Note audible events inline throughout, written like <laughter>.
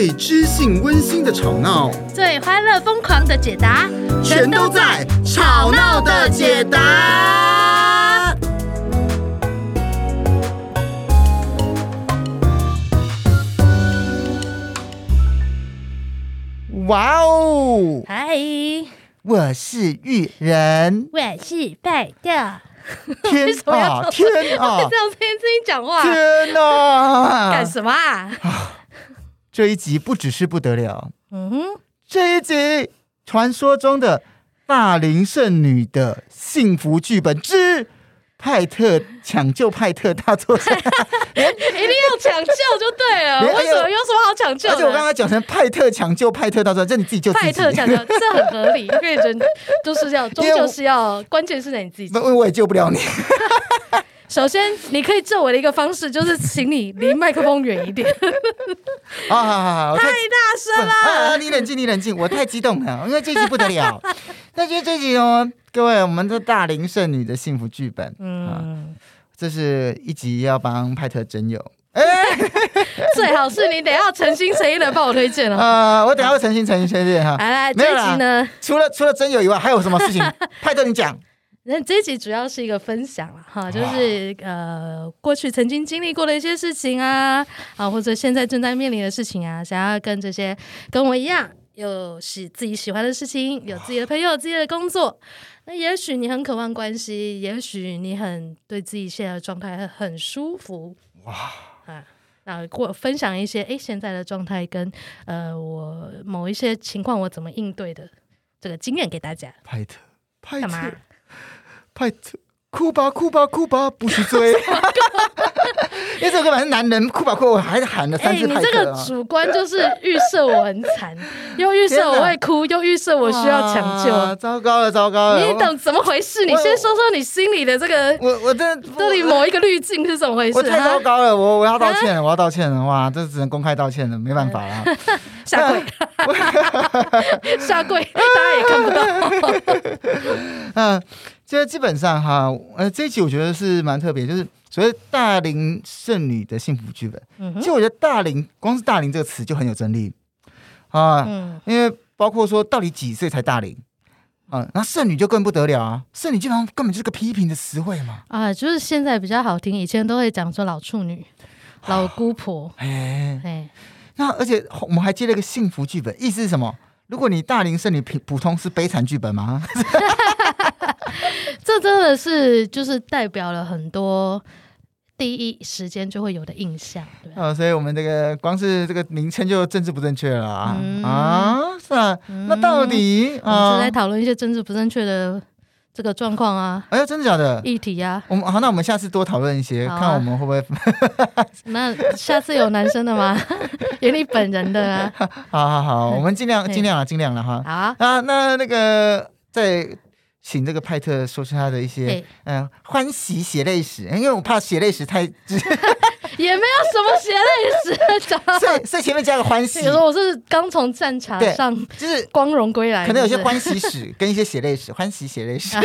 最知性温馨的吵闹，最欢乐疯狂的解答，全都在《吵闹的解答》。哇哦！嗨，我是玉人，我是派特。天啊！<laughs> 天啊！<laughs> 这样听自己讲话，天哪！<laughs> 干什么啊？这一集不只是不得了，嗯哼，这一集传说中的大龄剩女的幸福剧本之派特抢救派特大作战，<laughs> 一定要抢救就对了。为什么有什么好抢救？而且我刚刚讲成派特抢救派特大作战，这你自己救。派特抢救这很合理，<laughs> 因为人都是要终究是要，关键是在你自己。因为我也救不了你。<laughs> 首先，你可以救我的一个方式，就是请你离麦克风远一点。好好好好，太大声了！啊，你冷静，你冷静，我太激动了，因为这集不得了。<laughs> 那今天这集哦，各位，我们的大龄剩女的幸福剧本，嗯，这是一集要帮派特征友，哎，<laughs> <laughs> 最好是你等下诚心诚意的帮我推荐了啊，我等下会诚心诚意推荐哈。来来，这一集呢，除了除了真友以外，还有什么事情？派特，你讲。那这一集主要是一个分享了哈，就是呃过去曾经经历过的一些事情啊，啊或者现在正在面临的事情啊，想要跟这些跟我一样有喜自己喜欢的事情，有自己的朋友，有自己的工作。那也许你很渴望关系，也许你很对自己现在的状态很舒服哇啊，那过分享一些哎现在的状态跟呃我某一些情况我怎么应对的这个经验给大家。派特，派特，干嘛？派特，哭吧哭吧哭吧，不许追。<laughs> 因为这个反正男人哭吧哭吧，我还是喊了三次。你这个主观就是预设我很惨，又预设我会哭，又预设我 <laughs> 需要抢救。糟糕了，糟糕了！你等怎么回事？你先说说你心里的这个，我我这这里某一个滤镜是怎么回事？我太糟糕了，我我要道歉了，我要道歉了。哇，这只能公开道歉了，没办法了。下跪，<laughs> 下跪，大家也看不到。嗯。其实基本上哈，呃，这一集我觉得是蛮特别，就是所谓大龄剩女的幸福剧本。嗯、其实我觉得大龄，光是大龄这个词就很有争议啊，嗯、因为包括说到底几岁才大龄啊，那剩女就更不得了啊，剩女基本上根本就是个批评的词汇嘛。啊，就是现在比较好听，以前都会讲说老处女、老姑婆。哎哎，那而且我们还接了一个幸福剧本，意思是什么？如果你大龄剩女普普通是悲惨剧本吗？<laughs> 这真的是就是代表了很多第一时间就会有的印象，对啊，所以我们这个光是这个名称就政治不正确了啊、嗯、啊，是啊，嗯、那到底啊，我们就在讨论一些政治不正确的这个状况啊，哎呀，真的假的？议题呀、啊，我们好，那我们下次多讨论一些，啊、看我们会不会？<laughs> 那下次有男生的吗？有你本人的啊？<laughs> 好好好，<laughs> 我们尽量尽量了，尽量了哈。好啊，啊，那那个在。请这个派特说出他的一些嗯欢喜血泪史，因为我怕血泪史太，<laughs> 也没有什么血泪史，所以所以前面加个欢喜。比如说我是刚从战场上，就是光荣归来，可能有些欢喜史跟一些血泪史，欢喜血泪史，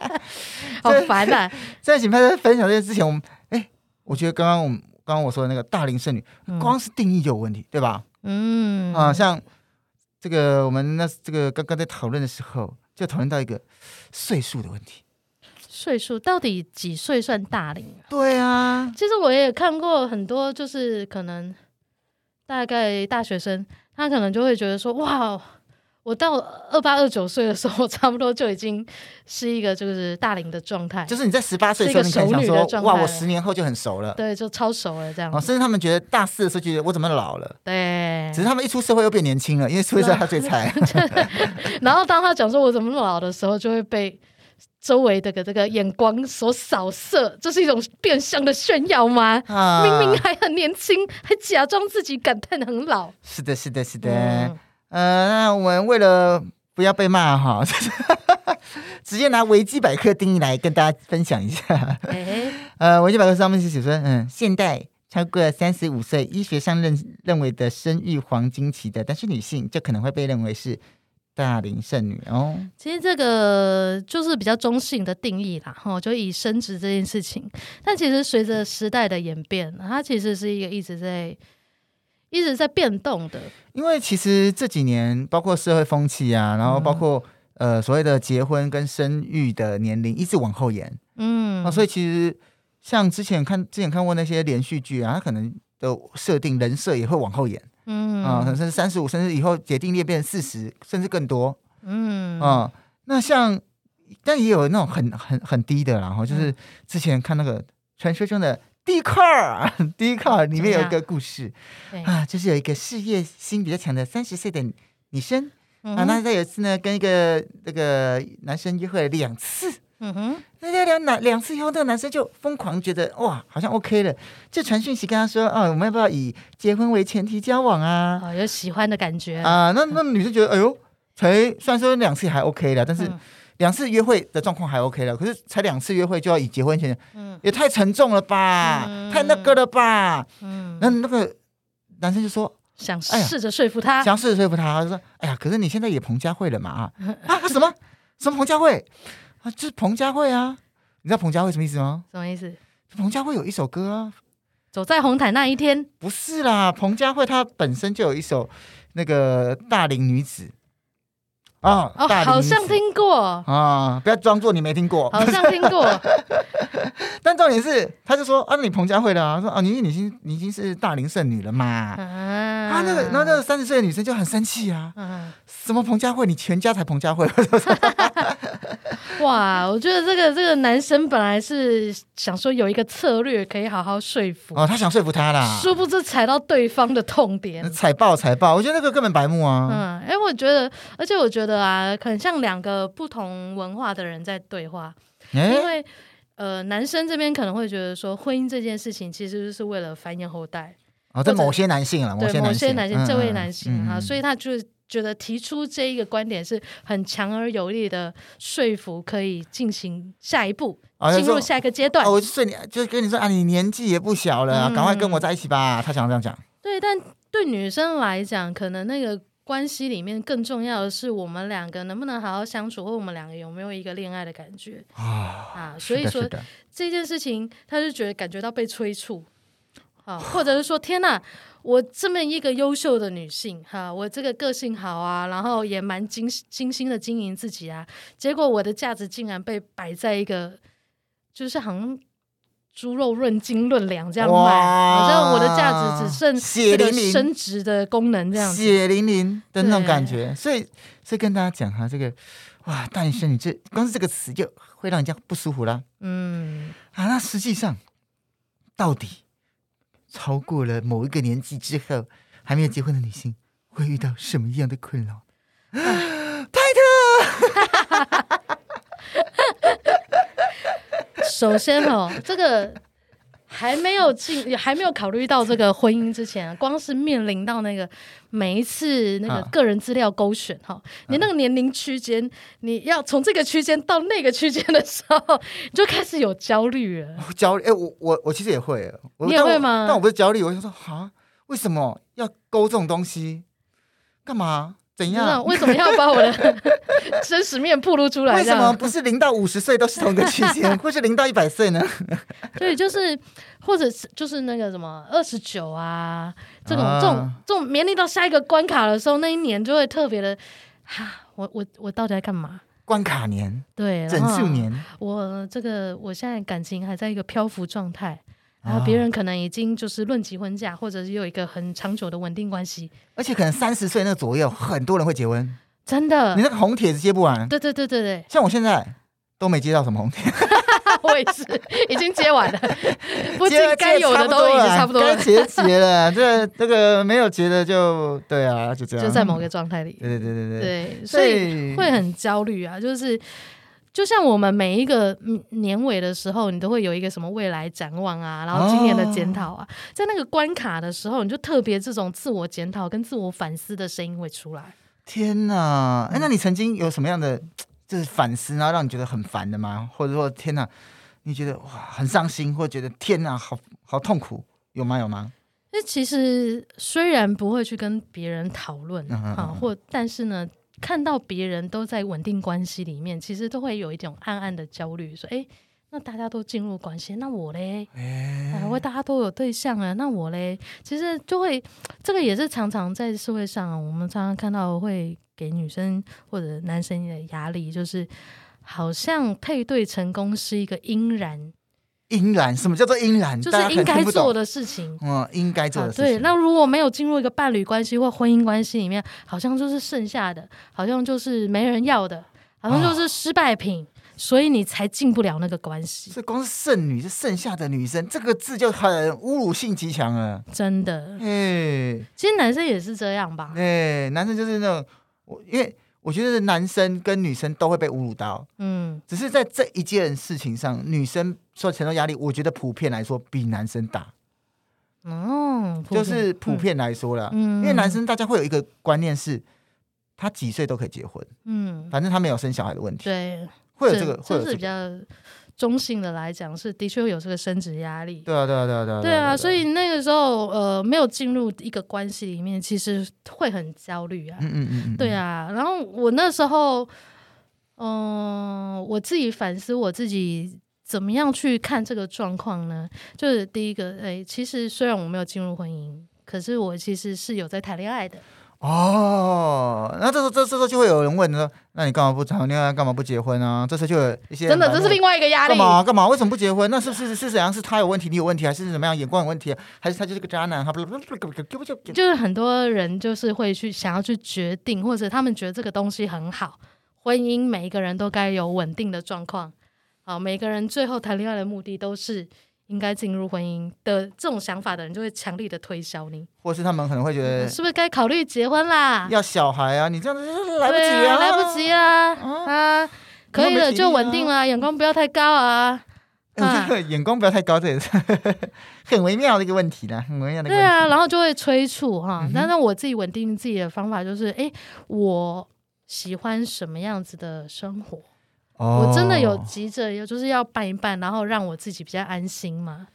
<laughs> 好烦啊！<laughs> 在请派特分享这些之前，我们哎，我觉得刚刚我们刚刚我说的那个大龄剩女，光是定义就有问题，对吧？嗯啊，像这个我们那这个刚刚在讨论的时候。就讨论到一个岁数的问题，岁数到底几岁算大龄啊？对啊，其实我也看过很多，就是可能大概大学生，他可能就会觉得说，哇。我到二八二九岁的时候，<laughs> 差不多就已经是一个就是大龄的状态。就是你在十八岁的时候，你可能想说，哇，我十年后就很熟了。对，就超熟了这样。哦，甚至他们觉得大四的时候觉得我怎么老了？对。只是他们一出社会又变年轻了，因为出社会 <laughs> 他最菜。<laughs> 然后当他讲说我怎么那么老的时候，就会被周围的个这个眼光所扫射，这是一种变相的炫耀吗？啊，明明还很年轻，还假装自己感叹很老。是的，是的，是的。嗯呃，那我们为了不要被骂哈，<laughs> 直接拿维基百科定义来跟大家分享一下。欸、呃，维基百科上面是写说，嗯，现代超过三十五岁，医学上认认为的生育黄金期的但是女性，就可能会被认为是大龄剩女哦。其实这个就是比较中性的定义啦，哈，就以生殖这件事情。但其实随着时代的演变，它其实是一个一直在。一直在变动的。因为其实这几年，包括社会风气啊，然后包括、嗯、呃所谓的结婚跟生育的年龄一直往后延，嗯，啊，所以其实像之前看之前看过那些连续剧啊，它可能的设定人设也会往后延，嗯。啊，可能是三十五，甚至以后决定裂变四十，甚至更多，嗯。啊，那像但也有那种很很很低的，然后就是之前看那个传说中的。Dcard，Dcard <laughs> 里面有一个故事。啊，就是有一个事业心比较强的三十岁的女生、嗯、啊，那她有一次呢跟一个那个男生约会了两次，嗯哼，那两两两次以后，那个男生就疯狂觉得哇，好像 OK 了，就传讯息跟他说啊，我们要不要以结婚为前提交往啊？哦，有喜欢的感觉。啊，那那女生觉得哎呦，才虽然说两次还 OK 了，但是。嗯两次约会的状况还 OK 了，可是才两次约会就要以结婚前，嗯，也太沉重了吧，嗯、太那个了吧，嗯，那那个男生就说想试着说服他，想试着说服他，他就说，哎呀，可是你现在也彭佳慧了嘛 <laughs> 啊啊什么？什么彭佳慧？啊，就是彭佳慧啊，你知道彭佳慧什么意思吗？什么意思？彭佳慧有一首歌啊，走在红毯那一天，不是啦，彭佳慧她本身就有一首那个大龄女子。啊哦，好像听过啊！不要装作你没听过，好像听过。<laughs> 但重点是，他就说啊，你彭佳慧的啊，说啊，你你已经你已经是大龄剩女了嘛。啊，那个，然后那个三十岁的女生就很生气啊。什么彭佳慧？你全家才彭佳慧。<laughs> 哇，我觉得这个这个男生本来是想说有一个策略可以好好说服哦，他想说服他啦，殊不知踩到对方的痛点，踩爆踩爆。我觉得那个根本白目啊。嗯，哎，我觉得，而且我觉得啊，很像两个不同文化的人在对话，欸、因为。呃，男生这边可能会觉得说，婚姻这件事情其实是为了繁衍后代哦、某些男性啊，对某些男性，嗯、这位男性啊、嗯，所以他就觉得提出这一个观点是很强而有力的说服，可以进行下一步，进、哦、入下一个阶段。哦、我就你，就跟你说啊，你年纪也不小了，赶、嗯、快跟我在一起吧。他想这样讲。对，但对女生来讲，可能那个。关系里面更重要的是，我们两个能不能好好相处，或我们两个有没有一个恋爱的感觉啊？啊，所以说这件事情，他就觉得感觉到被催促啊，或者是说，天哪，我这么一个优秀的女性哈、啊，我这个个性好啊，然后也蛮精精心的经营自己啊，结果我的价值竟然被摆在一个，就是好像。猪肉论斤论两这样卖，好像我的价值只剩血淋淋升值的功能这样子，血淋淋的那种感觉。所以，所以跟大家讲哈，这个哇，大龄剩女这光是这个词就会让人家不舒服啦。嗯，啊，那实际上到底超过了某一个年纪之后还没有结婚的女性会遇到什么样的困扰？<laughs> 派特。<laughs> 首先哦，这个还没有进，还没有考虑到这个婚姻之前，光是面临到那个每一次那个个人资料勾选哈、啊，你那个年龄区间，你要从这个区间到那个区间的时候，你就开始有焦虑了。焦虑？哎，我我我其实也会，你也会吗？但我不是焦虑，我就说啊，为什么要勾这种东西？干嘛？怎样？为什么要把我的 <laughs> 真实面暴露出来？为什么不是零到五十岁都是同个区间，<laughs> 或是零到一百岁呢？<laughs> 对，就是或者是就是那个什么二十九啊，这种、啊、这种这种面临到下一个关卡的时候，那一年就会特别的哈，我我我到底在干嘛？关卡年，对，整数年，我这个我现在感情还在一个漂浮状态。然后别人可能已经就是论及婚嫁，或者是有一个很长久的稳定关系，而且可能三十岁那左右，很多人会结婚，真的。你那个红帖子接不完，对对对对对。像我现在都没接到什么红帖，<laughs> 我也是已经接完了，<laughs> 不接该有的都已经差不多了，该结结了。这这个没有结的就对啊，就这样，就在某个状态里。对对对对对，对，所以会很焦虑啊，就是。就像我们每一个年尾的时候，你都会有一个什么未来展望啊，然后今年的检讨啊，在那个关卡的时候，你就特别这种自我检讨跟自我反思的声音会出来。天哪！哎，那你曾经有什么样的就是反思，然后让你觉得很烦的吗？或者说天哪，你觉得哇很伤心，或者觉得天哪好好痛苦，有吗？有吗？那其实虽然不会去跟别人讨论啊，或但是呢。看到别人都在稳定关系里面，其实都会有一种暗暗的焦虑，说：“哎，那大家都进入关系，那我嘞？哎，我大家都有对象了，那我嘞？其实就会，这个也是常常在社会上，我们常常看到会给女生或者男生的压力，就是好像配对成功是一个应然。应然？什么叫做应然？就是应该做的事情。嗯，应该做的事情。对，那如果没有进入一个伴侣关系或婚姻关系里面，好像就是剩下的，好像就是没人要的，好像就是失败品。哦所以你才进不了那个关系。这光是剩女，是剩下的女生，这个字就很侮辱性极强了。真的，哎，其实男生也是这样吧？哎，男生就是那种，我因为我觉得男生跟女生都会被侮辱到，嗯，只是在这一件事情上，女生受承受压力，我觉得普遍来说比男生大。哦，就是普遍来说啦，嗯，因为男生大家会有一个观念是，他几岁都可以结婚，嗯，反正他没有生小孩的问题，对。会有这个，这是比较中性的来讲，是的确会有这个生殖压力。对啊，对啊，对啊，对啊。对啊，所以那个时候，呃，没有进入一个关系里面，其实会很焦虑啊。嗯嗯嗯。对啊，然后我那时候，嗯、呃，我自己反思我自己怎么样去看这个状况呢？就是第一个，哎，其实虽然我没有进入婚姻，可是我其实是有在谈恋爱的。哦，那这时候这这时候就会有人问说，那你干嘛不谈恋爱，干嘛不结婚啊？这时候就有一些真的，这是另外一个压力。干嘛干嘛？为什么不结婚？那是不是是怎样？是他有问题，你有问题，还是怎么样？眼光有问题，还是他就是个渣男？他不不不不不不就是很多人就是会去想要去决定，或者他们觉得这个东西很好，婚姻每一个人都该有稳定的状况。好，每个人最后谈恋爱的目的都是。应该进入婚姻的这种想法的人，就会强力的推销你，或是他们可能会觉得，是不是该考虑结婚啦？要小孩啊，你这样子来不及啊，啊来不及啊，啊，啊可以了就稳定了，眼光不要太高啊。我觉得眼光不要太高，这也是 <laughs> 很微妙的一个问题呢，很微妙的。对啊，然后就会催促哈。嗯、哼但是我自己稳定自己的方法就是，哎，我喜欢什么样子的生活？我真的有急着，有就是要办一办，然后让我自己比较安心嘛。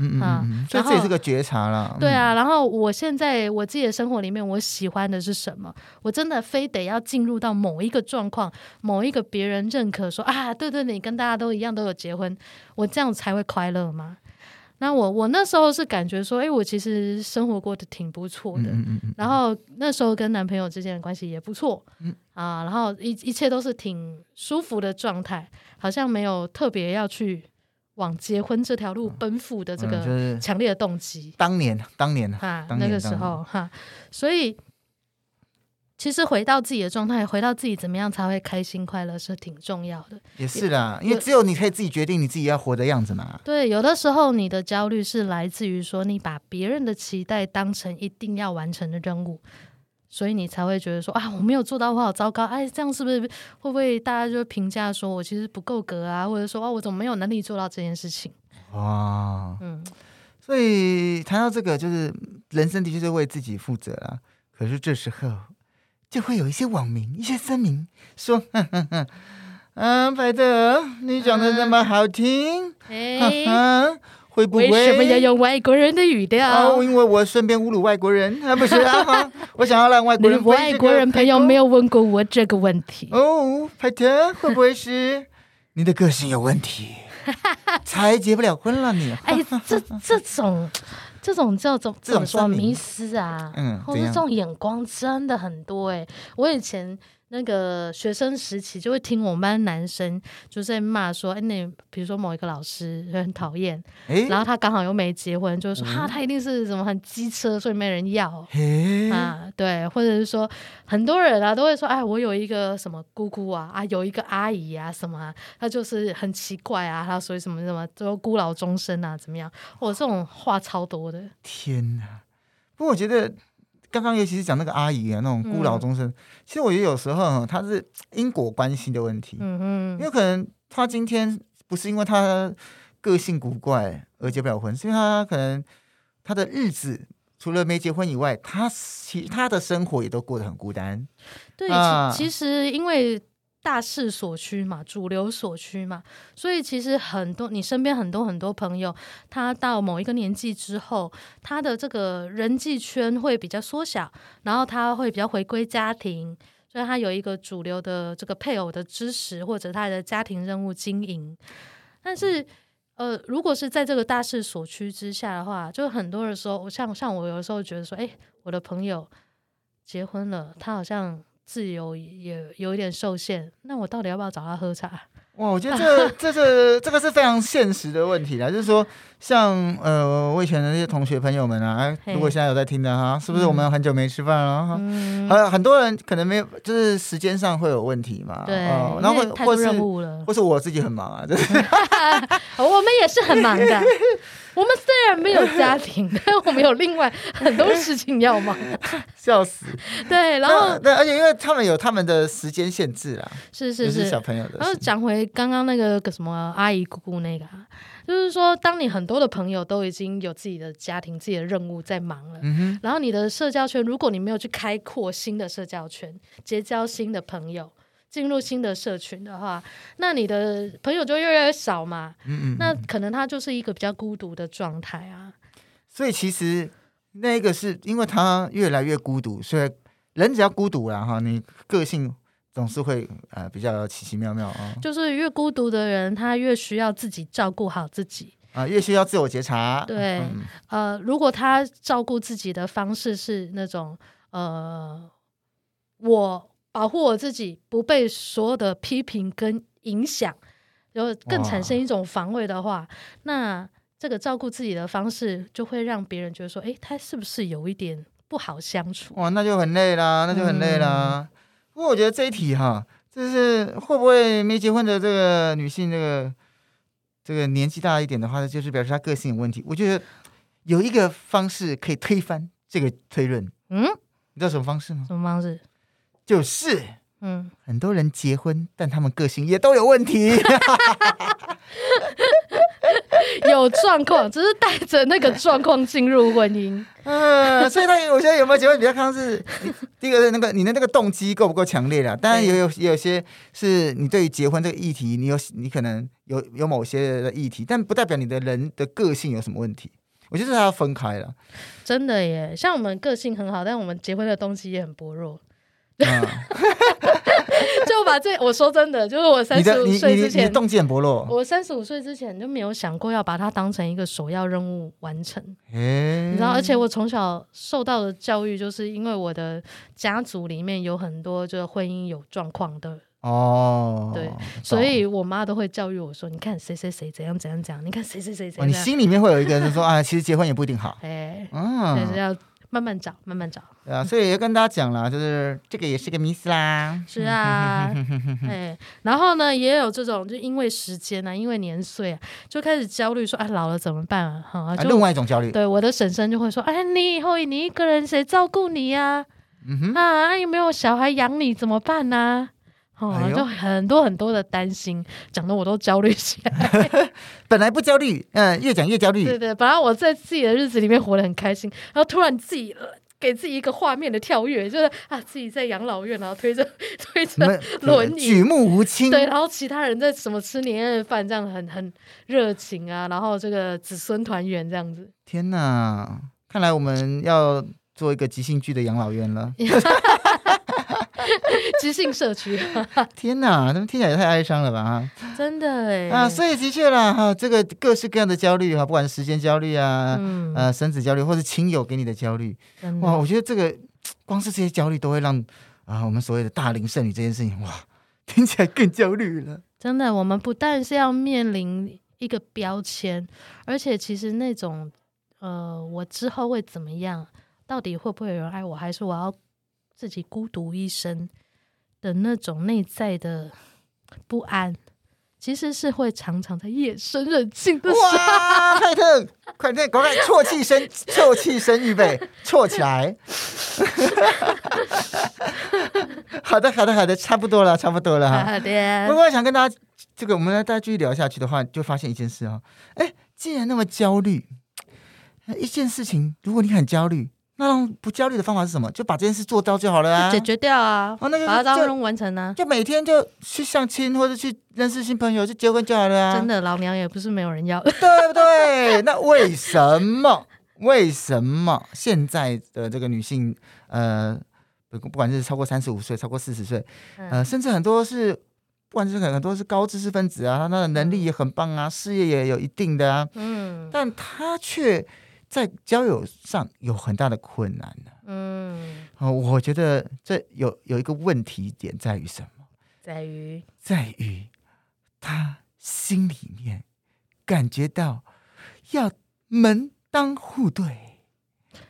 嗯嗯，所以这也是个觉察了。对啊，然后我现在我自己的生活里面，我喜欢的是什么？我真的非得要进入到某一个状况，某一个别人认可说啊，对对，你跟大家都一样都有结婚，我这样才会快乐吗？那我我那时候是感觉说，哎，我其实生活过得挺不错的，嗯嗯嗯，然后那时候跟男朋友之间的关系也不错，嗯啊，然后一一切都是挺舒服的状态，好像没有特别要去往结婚这条路奔赴的这个强烈的动机。当年，当年哈，那个时候哈，所以。其实回到自己的状态，回到自己怎么样才会开心快乐是挺重要的。也是啦，因为只有你可以自己决定你自己要活的样子嘛。对，有的时候你的焦虑是来自于说你把别人的期待当成一定要完成的任务，所以你才会觉得说啊，我没有做到，我好糟糕。哎，这样是不是会不会大家就评价说我其实不够格啊，或者说啊，我怎么没有能力做到这件事情？哇，嗯，所以谈到这个，就是人生的确是为自己负责啊。可是这时候。就会有一些网民、一些酸民说：“哼哼哼，啊，白德，你讲的那么好听，会不会？为什么要用外国人的语调？哦，因为我顺便侮辱外国人，啊，不是啊，<laughs> 我想要让外国人、这个。外国人朋友没有问过我这个问题。哦，白德，会不会是你的个性有问题，<laughs> 才结不了婚了你？哎，这 <laughs> 这种。”这种叫做怎么说迷失啊，嗯，或者这种眼光真的很多哎、欸。我以前。那个学生时期就会听我们班男生就在骂说，哎，那比如说某一个老师很讨厌，诶然后他刚好又没结婚，就说哈、嗯啊，他一定是什么很机车，所以没人要诶啊，对，或者是说很多人啊都会说，哎，我有一个什么姑姑啊，啊，有一个阿姨啊，什么、啊，他就是很奇怪啊，他所以什么什么都孤老终生啊，怎么样？我这种话超多的。天哪！不过我觉得。刚刚尤其是讲那个阿姨啊，那种孤老终生，嗯、其实我觉得有时候他是因果关系的问题。嗯嗯，因为可能他今天不是因为他个性古怪而结不了婚，是因为他可能他的日子除了没结婚以外，他其他的生活也都过得很孤单。对，啊、其实因为。大势所趋嘛，主流所趋嘛，所以其实很多你身边很多很多朋友，他到某一个年纪之后，他的这个人际圈会比较缩小，然后他会比较回归家庭，所以他有一个主流的这个配偶的支持，或者他的家庭任务经营。但是，呃，如果是在这个大势所趋之下的话，就很多的时候，像像我有时候觉得说，哎，我的朋友结婚了，他好像自由也有一点受限，那我到底要不要找他喝茶？哇，我觉得这 <laughs> 这是这个是非常现实的问题啦，就是说，像呃，我以前的那些同学朋友们啊，如果现在有在听的哈，是不是我们很久没吃饭了哈？嗯，还有很多人可能没有，就是时间上会有问题嘛。对，然后或或是或是我自己很忙啊，就是 <laughs> 我们也是很忙的。我们虽然没有家庭，<laughs> 但我们有另外很多事情要忙。<laughs> 笑死！<laughs> 对，然后对，而且因为他们有他们的时间限制啊，是是是，是小朋友的。然后讲回刚刚那个什么阿姨姑姑那个，啊就是说，当你很多的朋友都已经有自己的家庭、自己的任务在忙了，嗯，然后你的社交圈，如果你没有去开阔新的社交圈，结交新的朋友。进入新的社群的话，那你的朋友就越来越少嘛。嗯嗯，那可能他就是一个比较孤独的状态啊。所以其实那个是因为他越来越孤独，所以人只要孤独了哈，你个性总是会呃比较奇奇妙妙啊。就是越孤独的人，他越需要自己照顾好自己啊，越需要自我觉察。对，嗯、呃，如果他照顾自己的方式是那种呃，我。保护我自己不被所有的批评跟影响，然后更产生一种防卫的话，那这个照顾自己的方式就会让别人觉得说，哎，他是不是有一点不好相处？哇，那就很累啦，那就很累啦。不过、嗯、我觉得这一题哈，就是会不会没结婚的这个女性，这个这个年纪大一点的话，就是表示她个性有问题。我觉得有一个方式可以推翻这个推论。嗯，你知道什么方式吗？什么方式？就是，嗯，很多人结婚，但他们个性也都有问题，<laughs> 有状况，只是带着那个状况进入婚姻。<laughs> 嗯，所以他有些有没有结婚比较看是，<laughs> 第一个是那个你的那个动机够不够强烈了。当然也有也有些是你对于结婚这个议题，你有你可能有有某些的议题，但不代表你的人的个性有什么问题。我觉得他要分开了。真的耶，像我们个性很好，但我们结婚的东西也很薄弱。嗯、<laughs> 就把这我说真的，就是我三十五岁之前，动机很薄弱。我三十五岁之前就没有想过要把它当成一个首要任务完成。欸、你知道，而且我从小受到的教育，就是因为我的家族里面有很多就是婚姻有状况的哦，对，所以我妈都会教育我说：“你看谁谁谁怎样怎样怎样，你看谁谁谁怎样。”你心里面会有一个人说：“啊，其实结婚也不一定好。”哎，嗯，就是要。慢慢找，慢慢找。对啊，所以也跟大家讲了，就是这个也是个迷思啦。是啊，<laughs> 哎，然后呢，也有这种，就因为时间啊，因为年岁啊，就开始焦虑，说，啊，老了怎么办啊？哈，就另外一种焦虑。对，我的婶婶就会说，哎，你以后你一个人谁照顾你呀？嗯哼，啊，有没有小孩养你怎么办呢？哦，哎、就很多很多的担心，讲的我都焦虑起来。<laughs> 本来不焦虑，嗯、呃，越讲越焦虑。对对，本来我在自己的日子里面活得很开心，然后突然自己给自己一个画面的跳跃，就是啊，自己在养老院，然后推着 <laughs> 推着轮椅，举目无亲。对，然后其他人在什么吃年夜饭，这样很很热情啊，然后这个子孙团圆这样子。天哪，看来我们要做一个即兴剧的养老院了。<laughs> <laughs> 即兴社区，<laughs> 天哪，他们听起来也太哀伤了吧？真的哎啊，所以的确啦哈，这个各式各样的焦虑哈，不管是时间焦虑啊，嗯、呃，生子焦虑，或是亲友给你的焦虑，哇，我觉得这个光是这些焦虑都会让啊，我们所谓的大龄剩女这件事情哇，听起来更焦虑了。真的，我们不但是要面临一个标签，而且其实那种呃，我之后会怎么样？到底会不会有人爱我？还是我要？自己孤独一生的那种内在的不安，其实是会常常在夜深人静的时候。哇！<laughs> 快点，快点，赶快啜泣声，啜泣声，预备，啜起来。好的，好的，好的，差不多了，差不多了哈。好的。不过想跟大家，这个我们来大家继续聊下去的话，就发现一件事啊，哎，既然那么焦虑，一件事情，如果你很焦虑。那不焦虑的方法是什么？就把这件事做到就好了啊，解决掉啊，哦、那个把它当任务完成啊，就每天就去相亲或者去认识新朋友，就结婚就好了啊。真的，老娘也不是没有人要，<laughs> 对不对？那为什么？<laughs> 为什么现在的这个女性，呃，不不管是超过三十五岁，超过四十岁，呃，甚至很多是不管是很多是高知识分子啊，他的能力也很棒啊，事业也有一定的啊，嗯，但她却在交友上有很大的困难呢、啊，嗯，哦，我觉得这有有一个问题点在于什么？在于在于他心里面感觉到要门当户对，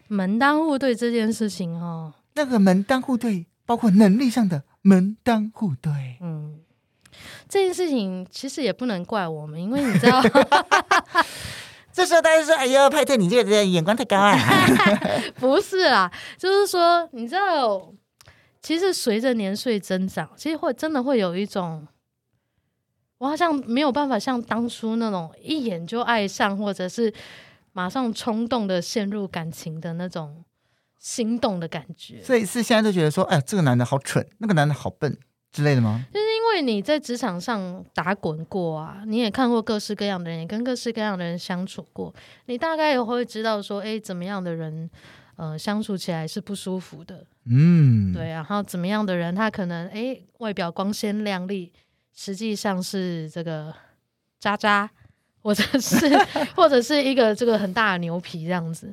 门当户对这件事情哦，那个门当户对包括能力上的门当户对，嗯。这件事情其实也不能怪我们，因为你知道，<laughs> 这时候大家说：“哎呀，派特，你这个人眼光太高啊！” <laughs> 不是啊，就是说，你知道，其实随着年岁增长，其实会真的会有一种，我好像没有办法像当初那种一眼就爱上，或者是马上冲动的陷入感情的那种心动的感觉。所以是现在都觉得说：“哎呀，这个男的好蠢，那个男的好笨。”之类的吗？就是因为你在职场上打滚过啊，你也看过各式各样的人，也跟各式各样的人相处过，你大概也会知道说，哎，怎么样的人，呃，相处起来是不舒服的。嗯，对。然后怎么样的人，他可能哎，外表光鲜亮丽，实际上是这个渣渣，或者是 <laughs> 或者是一个这个很大的牛皮这样子。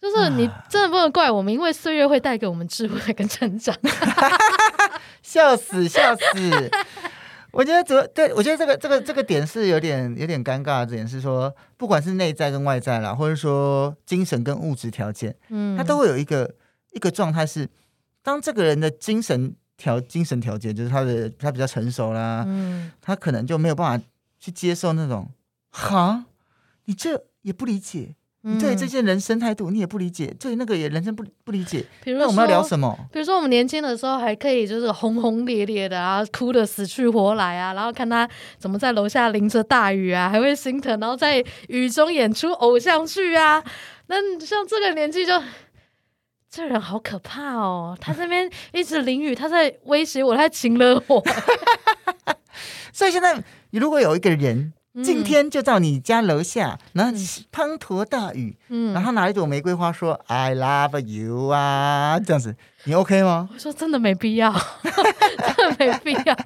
就是你真的不能怪我们，因为岁月会带给我们智慧跟成长。<laughs> 笑死，笑死！我觉得这对我觉得这个这个这个点是有点有点尴尬的点是说，不管是内在跟外在啦，或者说精神跟物质条件，嗯，它都会有一个一个状态是，当这个人的精神条精神条件就是他的他比较成熟啦，嗯，他可能就没有办法去接受那种，哈，你这也不理解。你对这些人生态度，你也不理解；对那个也人生不不理解。比如说，那我们要聊什么？比如说，我们年轻的时候还可以就是轰轰烈烈的啊，哭的死去活来啊，然后看他怎么在楼下淋着大雨啊，还会心疼，然后在雨中演出偶像剧啊。那像这个年纪就，这人好可怕哦！他这边一直淋雨，他在威胁我，他在情勒我。<laughs> 所以现在，你如果有一个人。今天就到你家楼下，然后滂沱大雨，嗯，然后拿一朵玫瑰花说 “I love you” 啊，这样子，你 OK 吗？我说真的没必要，<laughs> 真的没必要。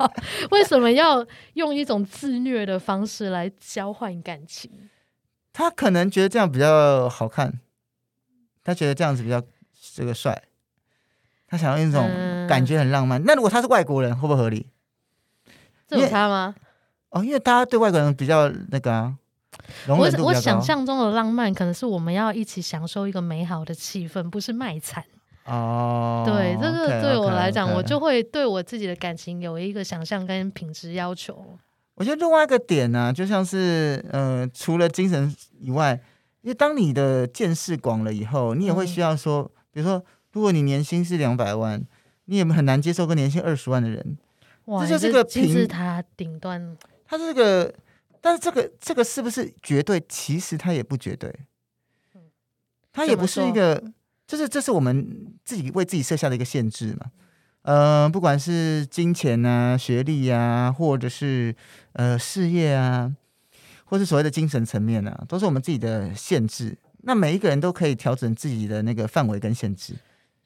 为什么要用一种自虐的方式来交换感情？他可能觉得这样比较好看，他觉得这样子比较这个帅，他想要一种感觉很浪漫。嗯、那如果他是外国人，会不会合理？这有差吗？哦，因为大家对外国人比较那个啊。我我想象中的浪漫，可能是我们要一起享受一个美好的气氛，不是卖惨。哦，对，这个对我来讲，okay, okay, okay. 我就会对我自己的感情有一个想象跟品质要求。我觉得另外一个点呢、啊，就像是呃，除了精神以外，因为当你的见识广了以后，你也会需要说，嗯、比如说，如果你年薪是两百万，你也很难接受个年薪二十万的人。哇，这就是个金字塔顶端。他这个，但是这个这个是不是绝对？其实它也不绝对，它也不是一个，就是这是我们自己为自己设下的一个限制嘛。呃，不管是金钱啊、学历啊，或者是呃事业啊，或是所谓的精神层面啊，都是我们自己的限制。那每一个人都可以调整自己的那个范围跟限制。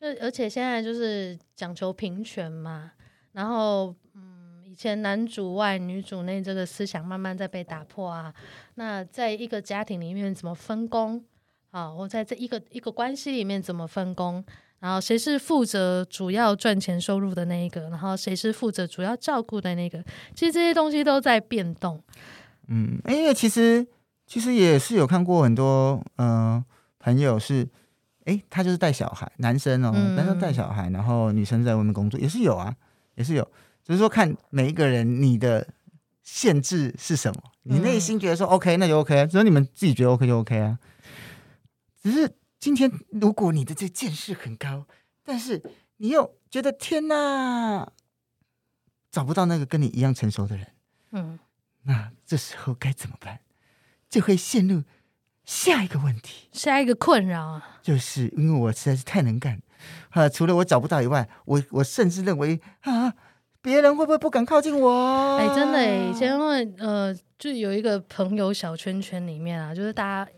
就而且现在就是讲求平权嘛，然后嗯。前男主外女主内这个思想慢慢在被打破啊，那在一个家庭里面怎么分工啊？我在这一个一个关系里面怎么分工？然后谁是负责主要赚钱收入的那一个？然后谁是负责主要照顾的那个？其实这些东西都在变动。嗯，因为其实其实也是有看过很多嗯、呃、朋友是，哎，他就是带小孩，男生哦，男生带小孩，然后女生在外面工作，也是有啊，也是有。只是说，看每一个人你的限制是什么，你内心觉得说 OK，那就 OK，只要你们自己觉得 OK 就 OK 啊。只是今天，如果你的这见识很高，但是你又觉得天哪，找不到那个跟你一样成熟的人，嗯，那这时候该怎么办？就会陷入下一个问题，下一个困扰啊，就是因为我实在是太能干，啊，除了我找不到以外，我我甚至认为啊。别人会不会不敢靠近我？哎，真的因为呃，就有一个朋友小圈圈里面啊，就是大家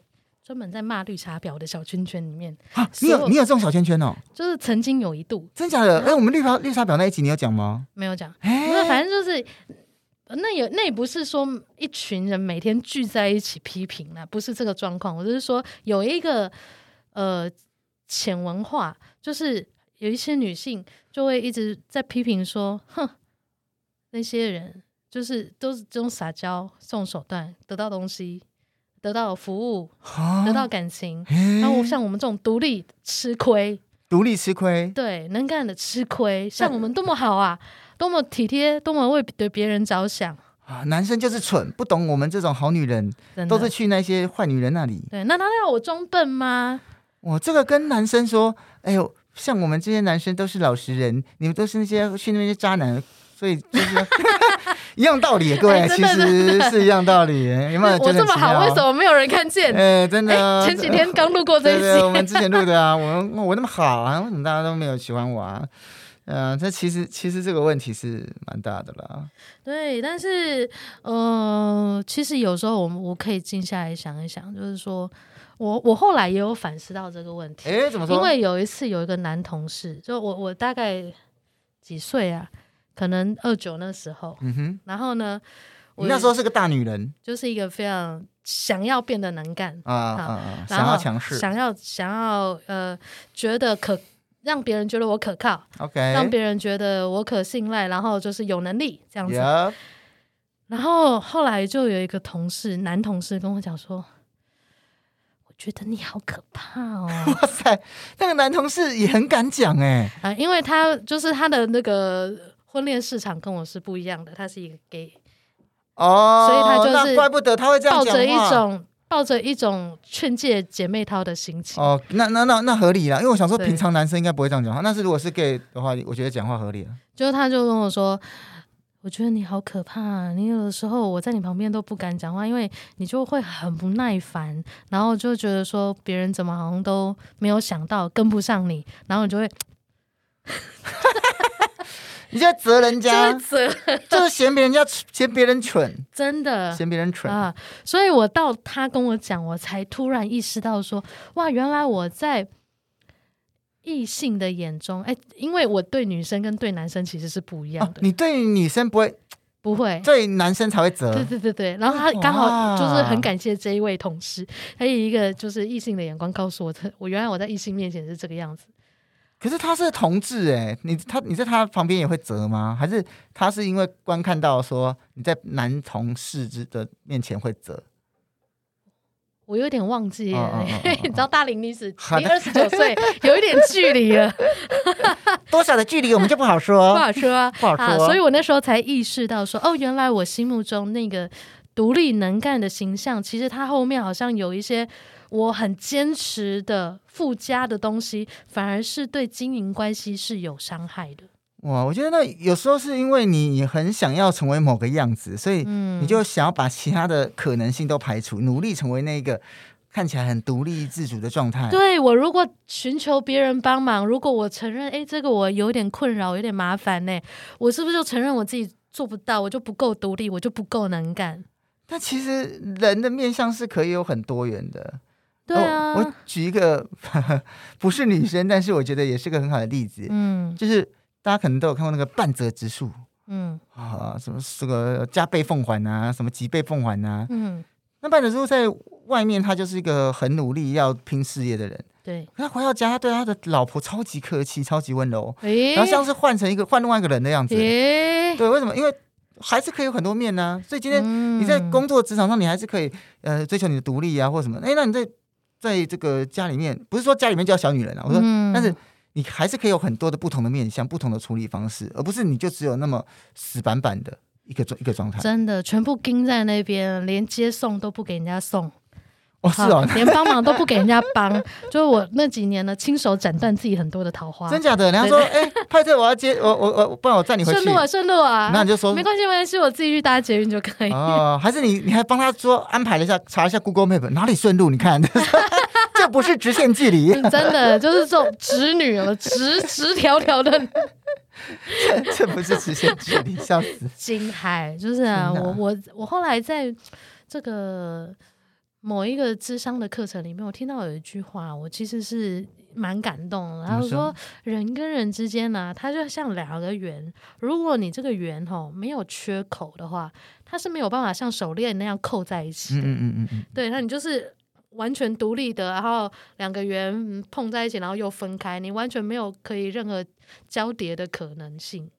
专门在骂绿茶婊的小圈圈里面啊，你有你有这种小圈圈哦？就是曾经有一度，真假的？哎，我们绿茶绿茶婊那一集你有讲吗？没有讲，哎，反正就是那也那也不是说一群人每天聚在一起批评啦，不是这个状况。我就是说有一个呃潜文化，就是有一些女性就会一直在批评说，哼，那些人就是都是这种撒娇、这种手段得到东西。得到服务，得到感情，然后像我们这种独立吃亏，独立吃亏，对，能干的吃亏。像我们多么好啊，多么体贴，多么为对别人着想啊！男生就是蠢，不懂我们这种好女人，都是去那些坏女人那里。对，那他要我装笨吗？我这个跟男生说，哎呦，像我们这些男生都是老实人，你们都是那些去那些渣男。所以就是 <laughs> 一样道理，各位，其实是一样道理。有没有？我这么好，为什么没有人看见？哎，真的，前几天刚录过这一集，我们之前录的啊。我我那么好啊，为什么大家都没有喜欢我啊？嗯，这其实其实这个问题是蛮大的啦。对，但是呃，其实有时候我们我可以静下来想一想，就是说我我后来也有反思到这个问题。哎，怎么说？因为有一次有一个男同事，就我我大概几岁啊？可能二九那时候，嗯哼，然后呢，我那时候是个大女人，就是一个非常想要变得能干啊啊，想要强势，想要想要呃，觉得可让别人觉得我可靠，OK，让别人觉得我可信赖，然后就是有能力这样子。然后后来就有一个同事，男同事跟我讲说，我觉得你好可怕哦！<laughs> 哇塞，那个男同事也很敢讲哎啊，因为他就是他的那个。婚恋市场跟我是不一样的，他是一个 gay，哦，所以他就是怪不得他会这样抱着一种抱着一种劝诫姐妹淘的心情。哦，那那那那合理啦，因为我想说平常男生应该不会这样讲话，但是如果是 gay 的话，我觉得讲话合理了。就是他就跟我说，我觉得你好可怕，你有的时候我在你旁边都不敢讲话，因为你就会很不耐烦，然后就觉得说别人怎么好像都没有想到跟不上你，然后你就会。<laughs> 你就责人家，就是嫌别人家嫌别人蠢，<laughs> 真的嫌别人蠢啊！所以我到他跟我讲，我才突然意识到说，哇，原来我在异性的眼中，哎，因为我对女生跟对男生其实是不一样的。哦、你对女生不会，不会，对男生才会责。对对对对，然后他刚好就是很感谢这一位同事，他以一个就是异性的眼光告诉我，我原来我在异性面前是这个样子。可是他是同志哎，你他你在他旁边也会责吗？还是他是因为观看到说你在男同事之的面前会责？我有点忘记，<laughs> 你知道大龄女子离二十九岁有一点距离了，<laughs> 多少的距离我们就不好说，<laughs> 不好说，不好说。所以我那时候才意识到说，哦，原来我心目中那个独立能干的形象，其实它后面好像有一些。我很坚持的附加的东西，反而是对经营关系是有伤害的。哇，我觉得那有时候是因为你很想要成为某个样子，所以你就想要把其他的可能性都排除，努力成为那个看起来很独立自主的状态。对，我如果寻求别人帮忙，如果我承认，哎，这个我有点困扰，有点麻烦呢，我是不是就承认我自己做不到，我就不够独立，我就不够能干？但其实人的面相是可以有很多元的。对啊，我举一个 <laughs> 不是女生，但是我觉得也是个很好的例子。嗯，就是大家可能都有看过那个半泽直树，嗯。啊，什么这个加倍奉还啊，什么几倍奉还啊，嗯，那半泽直树在外面他就是一个很努力要拼事业的人，对，可他回到家，他对他的老婆超级客气，超级温柔，欸、然后像是换成一个换另外一个人的样子，欸、对，为什么？因为还是可以有很多面呢、啊，所以今天你在工作职场上，你还是可以呃追求你的独立啊，或什么？哎，那你在。在这个家里面，不是说家里面叫小女人啊，我说，嗯、但是你还是可以有很多的不同的面向，不同的处理方式，而不是你就只有那么死板板的一个状一个状态。真的，全部盯在那边，连接送都不给人家送。哦，是哦，连帮忙都不给人家帮，就是我那几年呢，亲手斩断自己很多的桃花。真假的？人家说，哎，派特，我要接，我我我，不然我载你回去。顺路啊，顺路啊。那你就说，没关系，没关系，我自己去搭捷运就可以。哦，还是你你还帮他说安排了一下，查一下 Google Map 哪里顺路？你看，<laughs> 这不是直线距离，真的就是这种直女了，直直条条的。这这不是直线距离，笑死。<laughs> 惊海，就是啊，我我我后来在这个。某一个智商的课程里面，我听到有一句话，我其实是蛮感动。然后说，人跟人之间呢、啊，它就像两个圆，如果你这个圆吼没有缺口的话，它是没有办法像手链那样扣在一起的。嗯嗯嗯嗯。对，那你就是完全独立的，然后两个圆碰在一起，然后又分开，你完全没有可以任何交叠的可能性。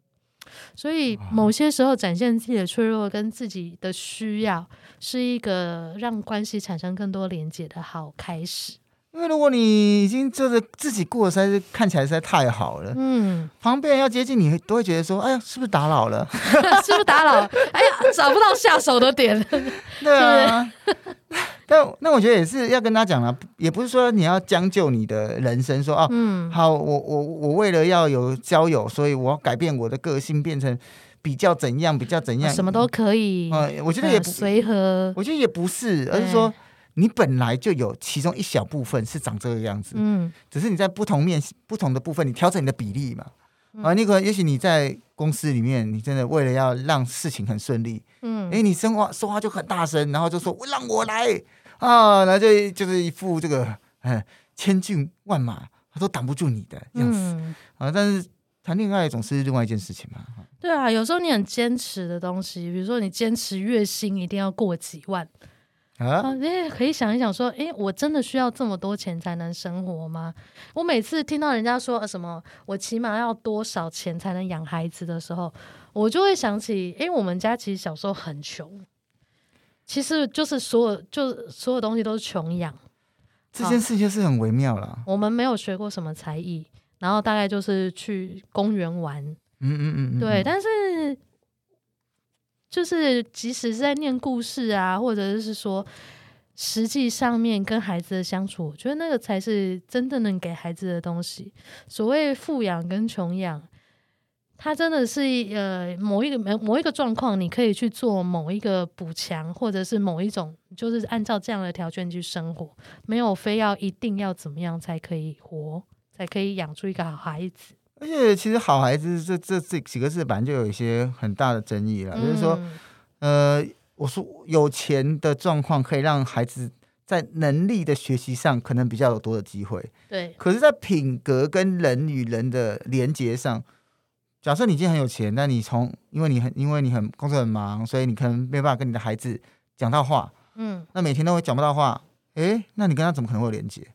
所以，某些时候展现自己的脆弱跟自己的需要，是一个让关系产生更多连接的好开始。因为如果你已经就是自己过得实在是看起来实在太好了，嗯，旁边人要接近你，都会觉得说：“哎呀，是不是打扰了？<laughs> 是不是打扰？哎呀，找不到下手的点。<laughs> ”对啊。<laughs> 但那我觉得也是要跟他讲了，也不是说你要将就你的人生，说哦，嗯，好，我我我为了要有交友，所以我要改变我的个性，变成比较怎样，比较怎样，什么都可以。嗯，我觉得也不随和，我觉得也不是，而是说你本来就有其中一小部分是长这个样子，嗯，只是你在不同面不同的部分，你调整你的比例嘛。啊，那个也许你在公司里面，你真的为了要让事情很顺利，嗯，哎，你说话说话就很大声，然后就说我让我来。啊，那就就是一副这个，嗯，千军万马他都挡不住你的样子，嗯、啊。但是谈恋爱总是另外一件事情嘛。对啊，有时候你很坚持的东西，比如说你坚持月薪一定要过几万啊，你也可以想一想说，哎，我真的需要这么多钱才能生活吗？我每次听到人家说什么，我起码要多少钱才能养孩子的时候，我就会想起，哎，我们家其实小时候很穷。其实就是所有，就所有东西都是穷养。这件事情是很微妙了。我们没有学过什么才艺，然后大概就是去公园玩。嗯嗯嗯，嗯对。但是，就是即使是在念故事啊，或者是说，实际上面跟孩子的相处，我觉得那个才是真的能给孩子的东西。所谓富养跟穷养。它真的是呃某一个某某一个状况，你可以去做某一个补强，或者是某一种，就是按照这样的条件去生活，没有非要一定要怎么样才可以活，才可以养出一个好孩子。而且其实好孩子这这这几个字本来就有一些很大的争议了，嗯、就是说，呃，我说有钱的状况可以让孩子在能力的学习上可能比较有多的机会，对。可是，在品格跟人与人的连接上。假设你今天很有钱，但你从因为你很因为你很工作很忙，所以你可能没有办法跟你的孩子讲到话。嗯，那每天都会讲不到话，诶，那你跟他怎么可能会有连接？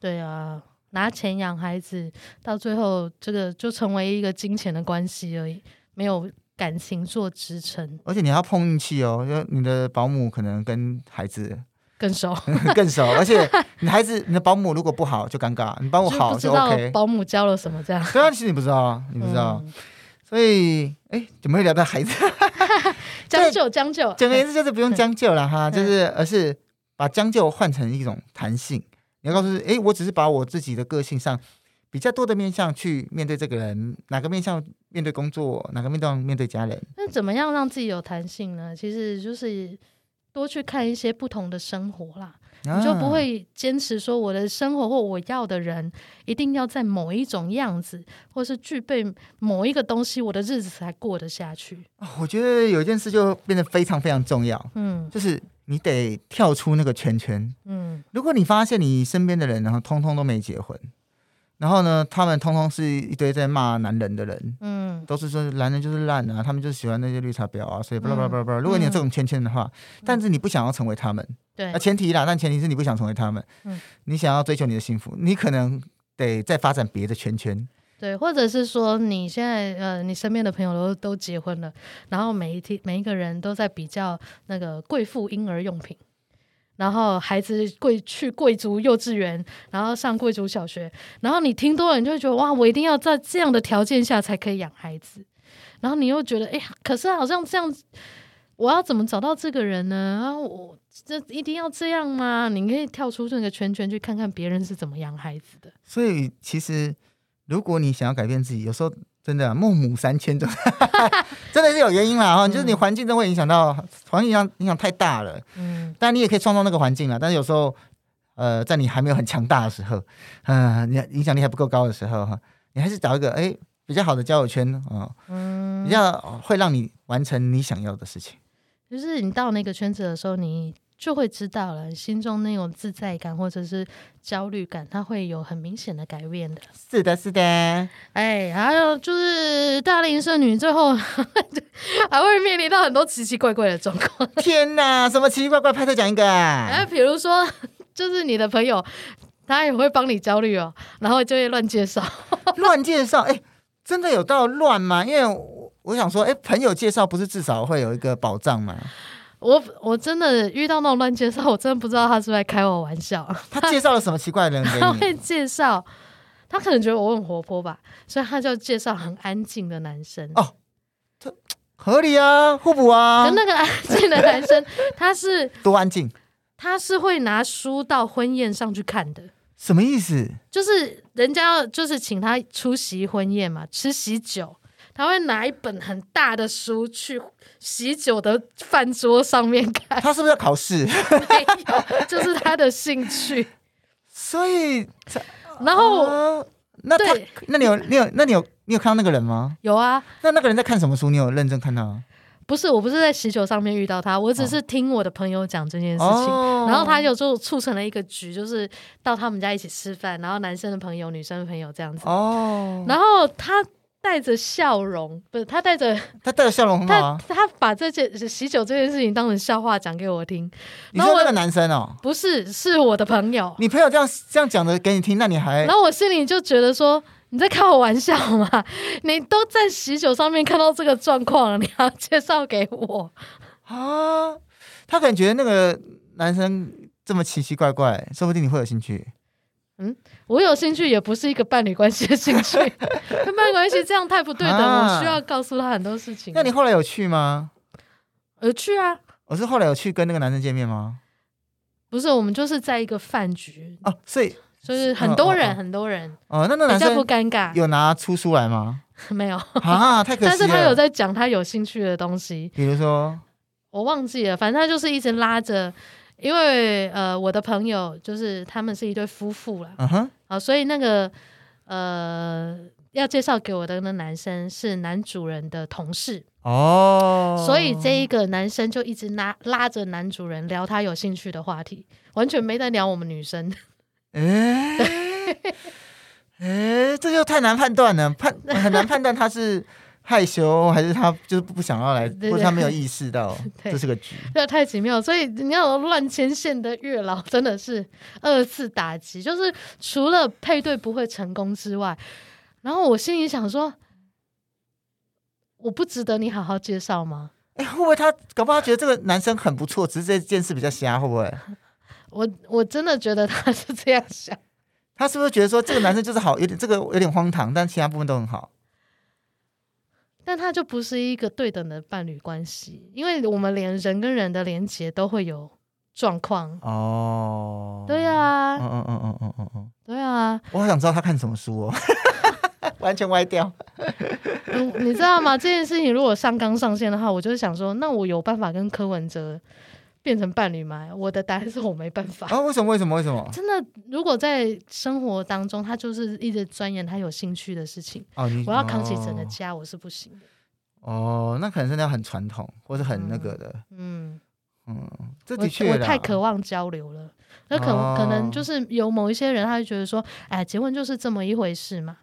对啊，拿钱养孩子，到最后这个就成为一个金钱的关系而已，没有感情做支撑。而且你要碰运气哦，因为你的保姆可能跟孩子更熟，<laughs> 更熟。而且你孩子，你的保姆如果不好就尴尬，你保姆好就 OK。保姆教了什么这样？对啊，其实你不知道啊，你不知道。嗯所以，哎，怎么会聊到孩子？<laughs> 将就，将就。简而言之，就是不用将就了哈，就是而是把将就换成一种弹性。你要告诉，哎，我只是把我自己的个性上比较多的面向去面对这个人，哪个面向面对工作，哪个面向面对家人。那怎么样让自己有弹性呢？其实就是多去看一些不同的生活啦。你就不会坚持说我的生活或我要的人一定要在某一种样子，或是具备某一个东西，我的日子才过得下去。我觉得有一件事就变得非常非常重要，嗯，就是你得跳出那个圈圈，嗯，如果你发现你身边的人然后通通都没结婚。然后呢，他们通通是一堆在骂男人的人，嗯，都是说男人就是烂啊，他们就喜欢那些绿茶婊啊，所以巴拉巴拉巴拉。如果你有这种圈圈的话，嗯、但是你不想要成为他们，对，那前提啦，但前提是你不想成为他们，嗯，你想要追求你的幸福，你可能得再发展别的圈圈，对，或者是说你现在呃，你身边的朋友都都结婚了，然后每一天每一个人都在比较那个贵妇婴儿用品。然后孩子贵去贵族幼稚园，然后上贵族小学，然后你听多了，你就会觉得哇，我一定要在这样的条件下才可以养孩子。然后你又觉得，哎呀，可是好像这样，我要怎么找到这个人呢？然后我这一定要这样吗？你可以跳出这个圈圈，去看看别人是怎么养孩子的。所以，其实如果你想要改变自己，有时候。真的、啊，孟母三迁 <laughs> 真的是有原因啦哈，嗯、就是你环境都会影响到，环境影响影响太大了。嗯，但你也可以创造那个环境了。但是有时候，呃，在你还没有很强大的时候，嗯、呃，你影响力还不够高的时候哈，你还是找一个哎比较好的交友圈啊，呃、嗯，比较会让你完成你想要的事情。就是你到那个圈子的时候，你就会知道了，心中那种自在感或者是焦虑感，它会有很明显的改变的。是的，是的。哎，还有就是大龄剩女最后 <laughs> 还会面临到很多奇奇怪怪的状况。<laughs> 天哪，什么奇奇怪怪？拍特讲一个啊！哎，比如说，就是你的朋友，他也会帮你焦虑哦，然后就会乱介绍，<laughs> 乱介绍。哎，真的有到乱吗？因为我，我想说，哎，朋友介绍不是至少会有一个保障吗？我我真的遇到那种乱介绍，我真的不知道他是不是在开我玩笑。他介绍了什么奇怪的人给你？他会介绍，他可能觉得我很活泼吧，所以他就介绍很安静的男生。哦，这合理啊，互补啊。跟那个安静的男生，他是 <laughs> 多安静？他是会拿书到婚宴上去看的。什么意思？就是人家要就是请他出席婚宴嘛，吃喜酒。他会拿一本很大的书去喜酒的饭桌上面看。<laughs> 他是不是要考试？没有，就是他的兴趣。所以，<laughs> 然后，呃、那他，那你有，你有，那你有，你有看到那个人吗？有啊。那那个人在看什么书？你有认真看到吗？不是，我不是在喜酒上面遇到他，我只是听我的朋友讲这件事情。哦、然后他有就促成了一个局，就是到他们家一起吃饭，然后男生的朋友、女生的朋友这样子。哦。然后他。带着笑容，<laughs> 不是他带着 <laughs> 他带着笑容很好啊。他他把这件喜酒这件事情当成笑话讲给我听。你说那个男生哦？不是，是我的朋友。你朋友这样这样讲的给你听，那你还……然后我心里就觉得说，你在开我玩笑吗？<laughs> 你都在喜酒上面看到这个状况了，你要介绍给我啊？他可能觉得那个男生这么奇奇怪怪，说不定你会有兴趣。嗯，我有兴趣也不是一个伴侣关系的兴趣，<laughs> 跟伴侣关系这样太不对等，啊、我需要告诉他很多事情。那你后来有去吗？有去啊。我是后来有去跟那个男生见面吗？不是，我们就是在一个饭局哦，所以就是很多人，很多人哦。那那男生不尴尬，有拿出书来吗？<laughs> 没有啊，太可惜了。但是他有在讲他有兴趣的东西，比如说我忘记了，反正他就是一直拉着。因为呃，我的朋友就是他们是一对夫妇了，嗯哼、uh，啊、huh.，所以那个呃，要介绍给我的那个男生是男主人的同事哦，oh. 所以这一个男生就一直拉拉着男主人聊他有兴趣的话题，完全没在聊我们女生。哎，<laughs> 哎，这就太难判断了，判很难判断他是。害羞还是他就是不想要来，或者他没有意识到 <laughs> 这是个局，这太奇妙。所以你要乱牵线的月老真的是二次打击，就是除了配对不会成功之外，然后我心里想说，我不值得你好好介绍吗？哎，会不会他搞不好他觉得这个男生很不错，只是这件事比较瞎，会不会？<laughs> 我我真的觉得他是这样想，他是不是觉得说这个男生就是好，有点这个有点荒唐，但其他部分都很好？但他就不是一个对等的伴侣关系，因为我们连人跟人的连接都会有状况哦。对啊，嗯嗯嗯嗯嗯嗯嗯，对啊。我好想知道他看什么书哦，<laughs> 完全歪掉。嗯，你知道吗？这件事情如果上纲上线的话，我就是想说，那我有办法跟柯文哲变成伴侣吗？我的答案是我没办法。啊，为什么？为什么？为什么？真的，如果在生活当中，他就是一直钻研他有兴趣的事情，哦，我要扛起整个家，我是不行的。哦，那可能是那很传统，或是很那个的。嗯嗯，这的确我，我太渴望交流了。那可、哦、可能就是有某一些人，他就觉得说，哎，结婚就是这么一回事嘛。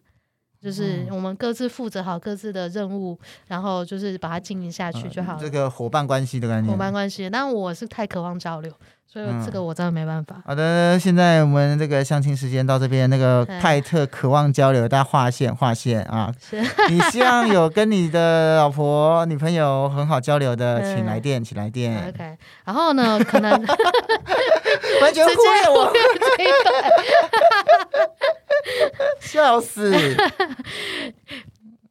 就是我们各自负责好各自的任务，然后就是把它经营下去就好了。这个伙伴关系的概念，伙伴关系。但我是太渴望交流，所以这个我真的没办法。好的，现在我们这个相亲时间到这边，那个派特渴望交流，大家划线划线啊！<laughs> 你希望有跟你的老婆、女朋友很好交流的，<laughs> 请来电，请来电。OK，然后呢，可能 <laughs> 完全忽略我这一段。笑死！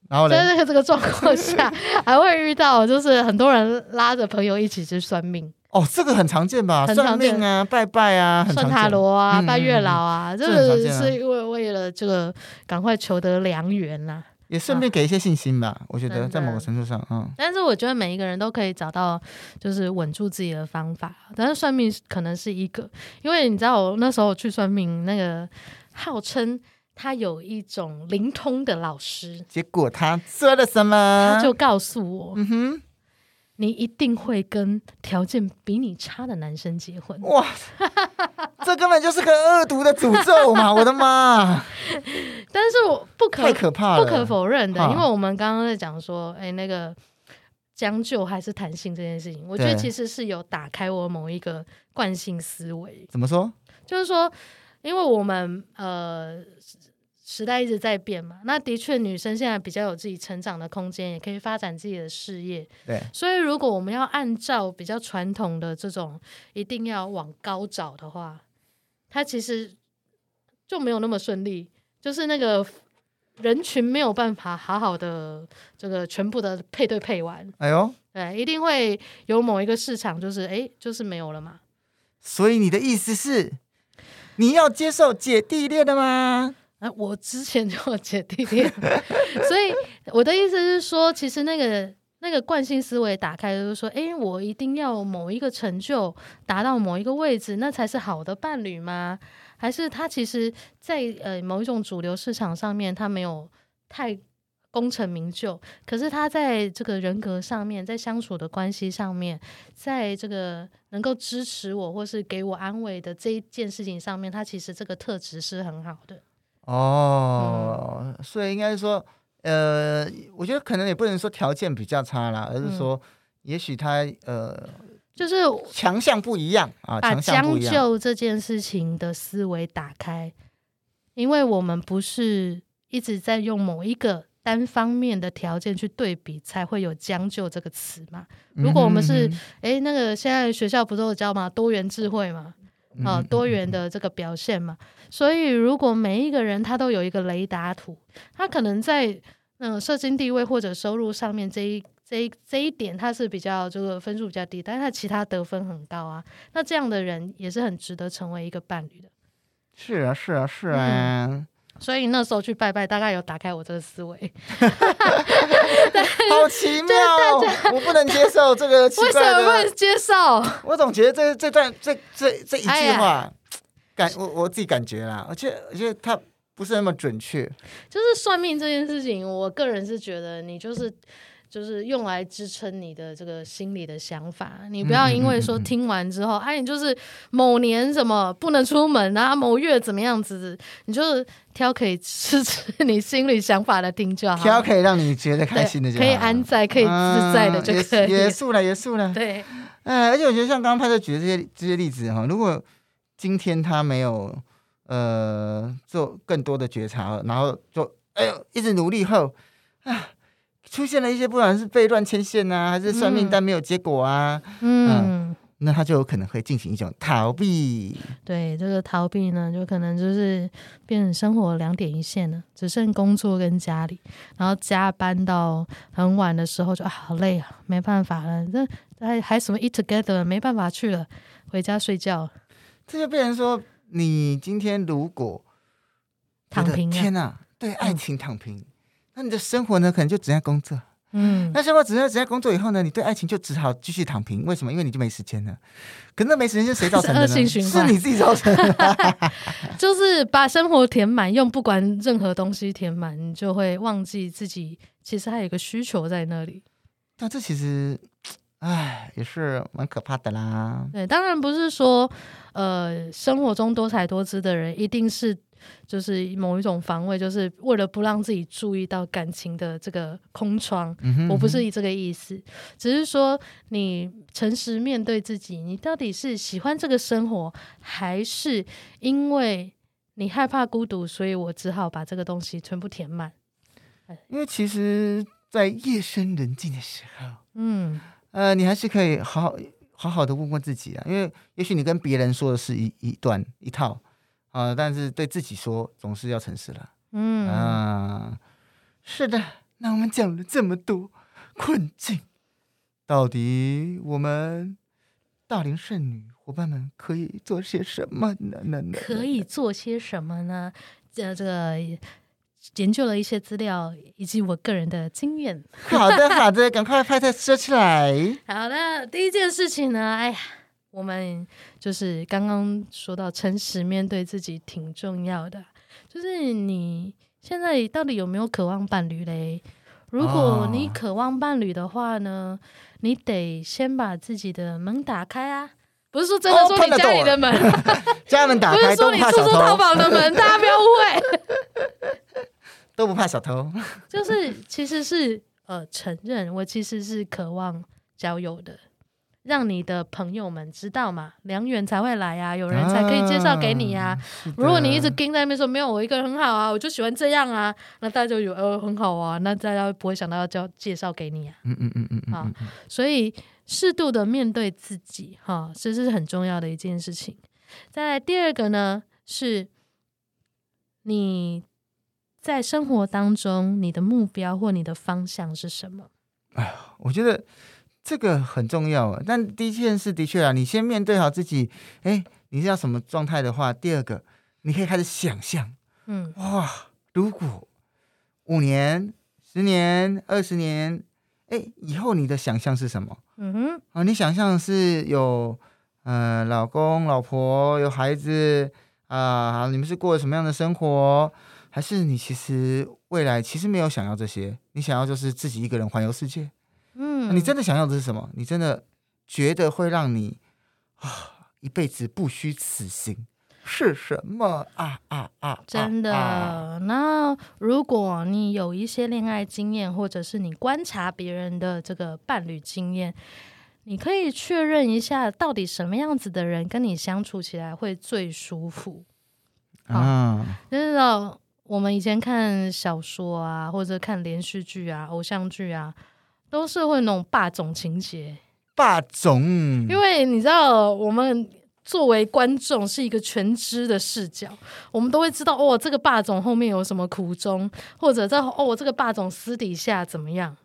然后在这个状况下，还会遇到就是很多人拉着朋友一起去算命。哦，这个很常见吧？算命啊，拜拜啊，算塔罗啊，拜月老啊，这个是因为为了这个赶快求得良缘呐。也顺便给一些信心吧，我觉得在某个程度上，嗯。但是我觉得每一个人都可以找到就是稳住自己的方法，但是算命可能是一个，因为你知道我那时候去算命，那个号称。他有一种灵通的老师，结果他说了什么？他就告诉我，嗯哼，你一定会跟条件比你差的男生结婚。哇，这根本就是个恶毒的诅咒嘛！我的妈！<laughs> 但是我不可太可怕了，不可否认的，因为我们刚刚在讲说，哎，那个将就还是弹性这件事情，我觉得其实是有打开我某一个惯性思维。怎么说？就是说，因为我们呃。时代一直在变嘛，那的确，女生现在比较有自己成长的空间，也可以发展自己的事业。对，所以如果我们要按照比较传统的这种，一定要往高找的话，它其实就没有那么顺利，就是那个人群没有办法好好的这个全部的配对配完。哎呦，对，一定会有某一个市场，就是哎，就是没有了嘛。所以你的意思是，你要接受姐弟恋的吗？啊，我之前就有姐弟恋，所以我的意思是说，其实那个那个惯性思维打开，就是说，哎，我一定要某一个成就达到某一个位置，那才是好的伴侣吗？还是他其实在呃某一种主流市场上面，他没有太功成名就，可是他在这个人格上面，在相处的关系上面，在这个能够支持我或是给我安慰的这一件事情上面，他其实这个特质是很好的。哦，嗯、所以应该是说，呃，我觉得可能也不能说条件比较差啦，而是说，也许他呃，就是强项不一样啊，把将就这件事情的思维打开，因为我们不是一直在用某一个单方面的条件去对比，才会有将就这个词嘛。如果我们是，哎、嗯，那个现在学校不都有教吗？多元智慧嘛。啊，多元的这个表现嘛，所以如果每一个人他都有一个雷达图，他可能在嗯社经地位或者收入上面这一这一这一点他是比较这个分数比较低，但是他其他得分很高啊，那这样的人也是很值得成为一个伴侣的。是啊，是啊，是啊。嗯所以那时候去拜拜，大概有打开我这个思维。<laughs> 好奇妙，我不能接受这个奇怪的。为什么不能接受？我总觉得这这段这这这一句话，哎、感我我自己感觉啦，而且而且它不是那么准确。就是算命这件事情，我个人是觉得你就是。就是用来支撑你的这个心理的想法，你不要因为说听完之后，哎、你就是某年什么不能出门啊，某月怎么样子，你就挑可以支持你心里想法的听就好，挑可以让你觉得开心的就好，可以安在、可以自在的就可以。结束了，结束了。对，哎，而且我觉得像刚刚派特举的这些这些例子哈，如果今天他没有呃做更多的觉察，然后就哎呦一直努力后啊。出现了一些不管是被乱牵线啊，还是算命但没有结果啊，嗯，嗯，那他就有可能会进行一种逃避。对，这个逃避呢，就可能就是变成生活两点一线了，只剩工作跟家里，然后加班到很晚的时候就啊好累啊，没办法了，这还还什么 eat together，没办法去了，回家睡觉。这就变成说，你今天如果躺平，天哪，对爱情躺平。嗯那你的生活呢？可能就只在工作，嗯，那生活只在只在工作以后呢？你对爱情就只好继续躺平。为什么？因为你就没时间了。可是那没时间是谁造成的呢？恶性循环，是你自己造成的。<laughs> 就是把生活填满，用不管任何东西填满，你就会忘记自己其实还有一个需求在那里。那这其实，哎，也是蛮可怕的啦。对，当然不是说，呃，生活中多才多姿的人一定是。就是某一种防卫，就是为了不让自己注意到感情的这个空窗。嗯哼嗯哼，我不是以这个意思，只是说你诚实面对自己，你到底是喜欢这个生活，还是因为你害怕孤独，所以我只好把这个东西全部填满。因为其实，在夜深人静的时候，嗯，呃，你还是可以好好好好的问问自己啊，因为也许你跟别人说的是一一段一套。啊、呃！但是对自己说，总是要诚实了。嗯啊，是的。那我们讲了这么多困境，到底我们大龄剩女伙伴们可以做些什么呢？可以做些什么呢？这这个研究了一些资料，以及我个人的经验。好的，好的，赶快派特说起来。<laughs> 好的，第一件事情呢，哎呀。我们就是刚刚说到，诚实面对自己挺重要的。就是你现在到底有没有渴望伴侣嘞？如果你渴望伴侣的话呢，哦、你得先把自己的门打开啊。不是说真的说你家里的门，<laughs> 家门打开，不是说你出租淘宝的门，大家不要误会，<laughs> 都不怕小偷。就是其实是呃承认，我其实是渴望交友的，让你的朋友们知道嘛，良缘才会来啊，有人才可以介绍给你啊。啊如果你一直盯在那边说没有我一个人很好啊，我就喜欢这样啊，那大家就有呃很好啊，那大家不会想到要叫介绍给你啊。嗯嗯嗯嗯嗯，好，所以。适度的面对自己，哈，这是很重要的一件事情。再来第二个呢，是你在生活当中你的目标或你的方向是什么？哎呀，我觉得这个很重要啊。但第一件事的确啊，你先面对好自己。哎，你是要什么状态的话，第二个你可以开始想象，嗯，哇，如果五年、十年、二十年。哎，以后你的想象是什么？嗯哼，啊，你想象是有，呃，老公、老婆，有孩子啊，你们是过什么样的生活？还是你其实未来其实没有想要这些？你想要就是自己一个人环游世界？嗯，你真的想要的是什么？你真的觉得会让你啊一辈子不虚此行？是什么啊啊啊！真的。那如果你有一些恋爱经验，或者是你观察别人的这个伴侣经验，你可以确认一下，到底什么样子的人跟你相处起来会最舒服啊？就是我们以前看小说啊，或者看连续剧啊、偶像剧啊，都是会那种霸总情节。霸总，因为你知道我们。作为观众是一个全知的视角，我们都会知道哦，这个霸总后面有什么苦衷，或者在哦，这个霸总私底下怎么样。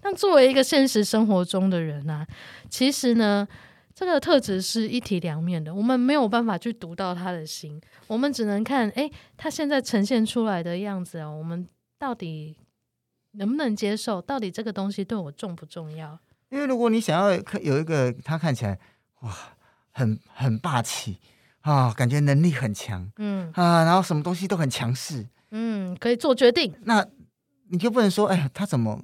但作为一个现实生活中的人呢、啊，其实呢，这个特质是一体两面的，我们没有办法去读到他的心，我们只能看，哎，他现在呈现出来的样子啊，我们到底能不能接受？到底这个东西对我重不重要？因为如果你想要有一个他看起来哇。很很霸气啊，感觉能力很强，嗯啊，然后什么东西都很强势，嗯，可以做决定。那你就不能说，哎呀，他怎么，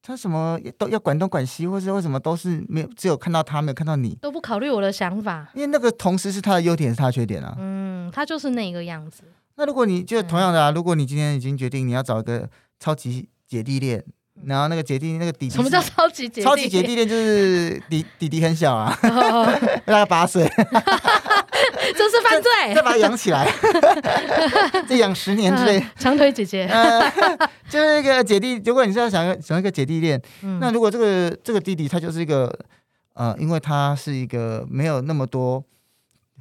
他什么都要管东管西，或是为什么都是没有，只有看到他，没有看到你，都不考虑我的想法。因为那个同时是他的优点，是他的缺点啊。嗯，他就是那个样子。那如果你就同样的啊，嗯、如果你今天已经决定你要找一个超级姐弟恋。然后那个姐弟那个弟弟，什么叫超级姐弟？超级姐弟恋就是弟 <laughs> 弟弟很小啊，大概八岁，<laughs> 这是犯罪，<laughs> 再把他养起来，再养十年之类。长腿姐姐，就是一个姐弟。如果你是要想想一个姐弟恋，那如果这个这个弟弟他就是一个呃，因为他是一个没有那么多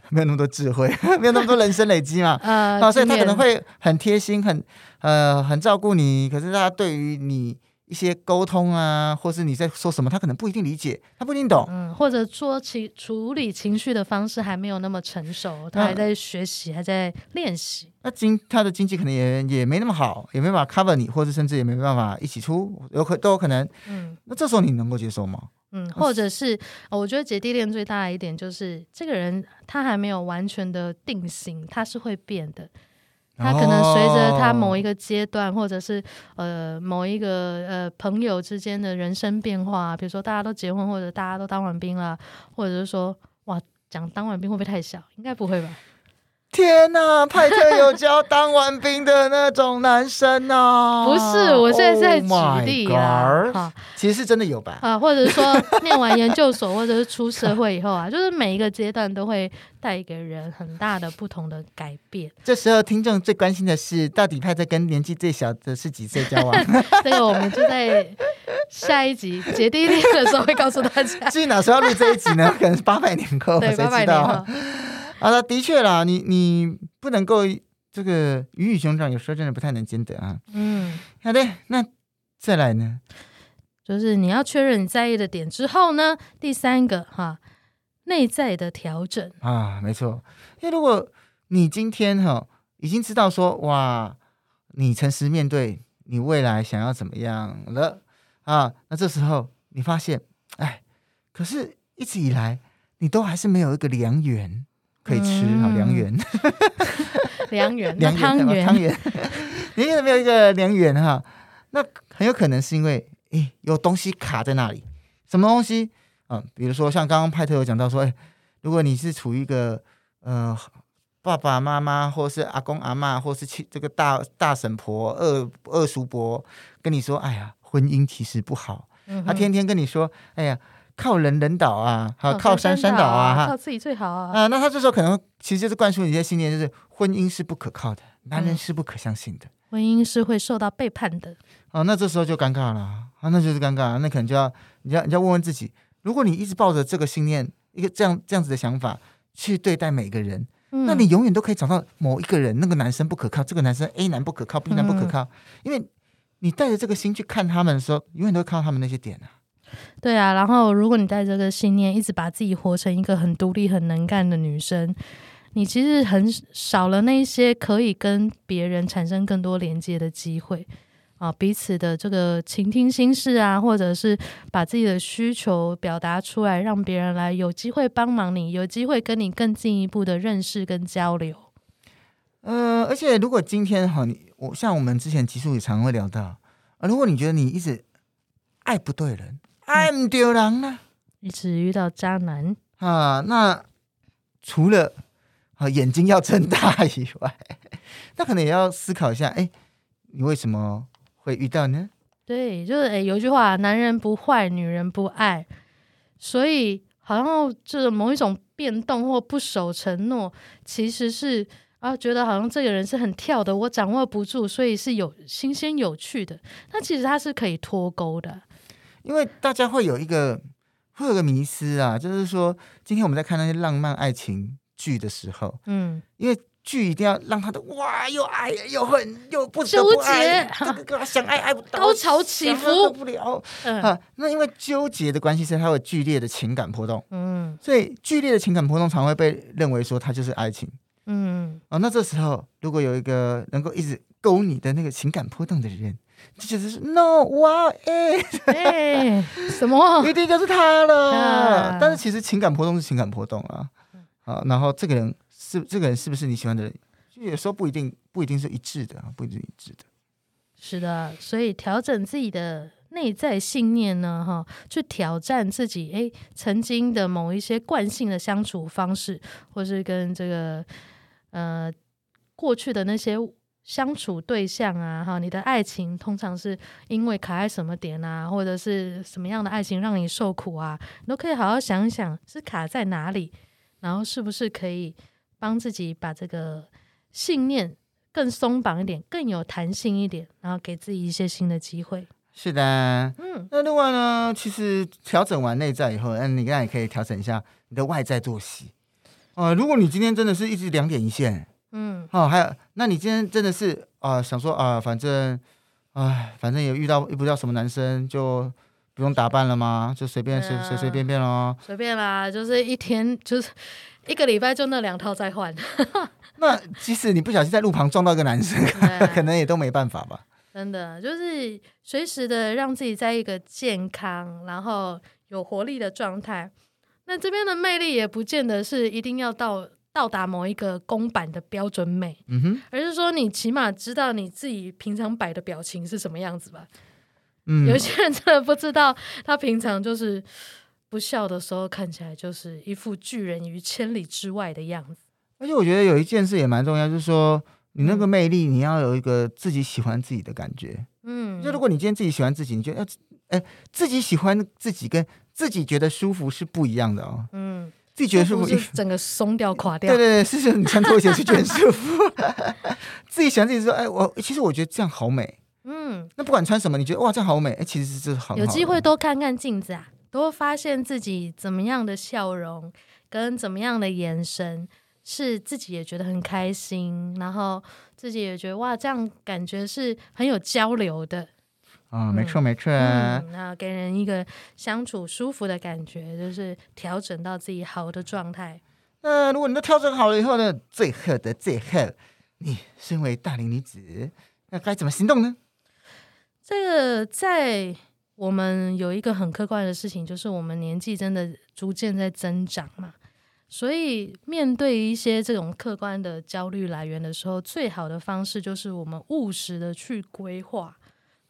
没有那么多智慧，没有那么多人生累积嘛，<laughs> 啊，所以他可能会很贴心，很呃很照顾你。可是他对于你。一些沟通啊，或是你在说什么，他可能不一定理解，他不一定懂，嗯，或者说情处理情绪的方式还没有那么成熟，他还在学习，嗯、还在练习。那经他的经济可能也也没那么好，也没办法 cover 你，或者甚至也没办法一起出，有可都有可能。嗯，那这时候你能够接受吗？嗯，或者是我觉得姐弟恋最大的一点就是，这个人他还没有完全的定型，他是会变的。他可能随着他某一个阶段，或者是呃某一个呃朋友之间的人生变化，比如说大家都结婚，或者大家都当完兵了，或者是说哇，讲当完兵会不会太小？应该不会吧。天呐，派特有教当完兵的那种男生呢、啊？<laughs> 不是，我现在是在举例啊。Oh、其实是真的有吧？啊，<laughs> 或者说念完研究所，<laughs> 或者是出社会以后啊，就是每一个阶段都会带给人很大的不同的改变。这时候听众最关心的是，到底派特跟年纪最小的是几岁交往？这个我们就在下一集姐弟恋的时候会告诉大家。至于哪时候要录这一集呢？可能是八百年后，谁知道？啊，的确啦，你你不能够这个鱼与熊掌，有时候真的不太能兼得啊。嗯，好的，那再来呢，就是你要确认你在意的点之后呢，第三个哈，内在的调整啊，没错。因为如果你今天哈已经知道说哇，你诚实面对你未来想要怎么样了啊，那这时候你发现，哎，可是一直以来你都还是没有一个良缘。可以吃好良缘，良缘，<laughs> 良汤圆，汤圆，你 <laughs> 有没有一个良缘哈？那很有可能是因为诶有东西卡在那里，什么东西？嗯，比如说像刚刚派特有讲到说，诶，如果你是处于一个呃爸爸妈妈，或是阿公阿嬷，或是亲这个大大婶婆、二二叔伯跟你说，哎呀，婚姻其实不好，他、嗯、天天跟你说，哎呀。靠人人倒啊，好靠山山倒啊，靠自己最好啊。啊，那他这时候可能其实就是灌输你一些信念，就是婚姻是不可靠的，男人是不可相信的，婚姻是会受到背叛的。哦，那这时候就尴尬了啊，那就是尴尬，那可能就要你要你要问问自己，如果你一直抱着这个信念，一个这样这样子的想法去对待每个人，嗯、那你永远都可以找到某一个人，那个男生不可靠，这个男生 A 男不可靠，B 男不可靠，嗯、因为你带着这个心去看他们的时候，永远都会看到他们那些点啊。对啊，然后如果你带这个信念，一直把自己活成一个很独立、很能干的女生，你其实很少了那些可以跟别人产生更多连接的机会啊，彼此的这个倾听心事啊，或者是把自己的需求表达出来，让别人来有机会帮忙你，有机会跟你更进一步的认识跟交流。呃，而且如果今天哈，你我像我们之前集数也常会聊到啊，如果你觉得你一直爱不对人。爱唔丢人呢，一直遇到渣男啊！那除了啊眼睛要睁大以外，<laughs> 那可能也要思考一下，哎，你为什么会遇到呢？对，就是哎，有一句话，男人不坏，女人不爱，所以好像就是某一种变动或不守承诺，其实是啊，觉得好像这个人是很跳的，我掌握不住，所以是有新鲜有趣的。那其实他是可以脱钩的。因为大家会有一个会有个迷思啊，就是说，今天我们在看那些浪漫爱情剧的时候，嗯，因为剧一定要让他的哇，又爱又恨又不纠结，这个想爱爱不到，高潮起伏不了，嗯、啊，那因为纠结的关系，是它有剧烈的情感波动，嗯，所以剧烈的情感波动常会被认为说它就是爱情，嗯，哦，那这时候如果有一个能够一直勾你的那个情感波动的人。就是 no 哇哎哎什么 <laughs> 一定就是他了，啊、但是其实情感波动是情感波动啊，啊，然后这个人是这个人是不是你喜欢的人，有时候不一定不一定是一致的啊，不一定一致的。是的，所以调整自己的内在信念呢，哈，去挑战自己哎曾经的某一些惯性的相处方式，或是跟这个呃过去的那些。相处对象啊，哈，你的爱情通常是因为卡在什么点啊，或者是什么样的爱情让你受苦啊，你都可以好好想一想是卡在哪里，然后是不是可以帮自己把这个信念更松绑一点，更有弹性一点，然后给自己一些新的机会。是的，嗯，那另外呢，其实调整完内在以后，嗯，你刚才也可以调整一下你的外在作息。啊、呃，如果你今天真的是一直两点一线。嗯，哦，还有，那你今天真的是啊、呃，想说啊、呃，反正，哎，反正也遇到遇不到什么男生，就不用打扮了吗？就随便随随随便便咯。随便啦，就是一天就是一个礼拜就那两套再换。<laughs> 那即使你不小心在路旁撞到一个男生，可能也都没办法吧？真的，就是随时的让自己在一个健康然后有活力的状态。那这边的魅力也不见得是一定要到。到达某一个公版的标准美，嗯哼，而是说你起码知道你自己平常摆的表情是什么样子吧。嗯，有些人真的不知道，他平常就是不笑的时候看起来就是一副拒人于千里之外的样子。而且我觉得有一件事也蛮重要，就是说你那个魅力，你要有一个自己喜欢自己的感觉。嗯，就如果你今天自己喜欢自己，你觉得要哎自己喜欢自己跟自己觉得舒服是不一样的哦。嗯。自己觉得舒服，是整个松掉、垮掉。对对对，<laughs> 是是，你穿拖鞋是觉得舒服。<laughs> 自己喜欢自己说，哎，我其实我觉得这样好美。嗯，那不管穿什么，你觉得哇，这样好美。哎，其实是这好。有机会多看看镜子啊，多发现自己怎么样的笑容跟怎么样的眼神，是自己也觉得很开心，然后自己也觉得哇，这样感觉是很有交流的。啊、哦，没错没错，那、嗯、给人一个相处舒服的感觉，就是调整到自己好的状态。那如果你都调整好了以后呢？最后的最后，你身为大龄女子，那该怎么行动呢？这个在我们有一个很客观的事情，就是我们年纪真的逐渐在增长嘛，所以面对一些这种客观的焦虑来源的时候，最好的方式就是我们务实的去规划。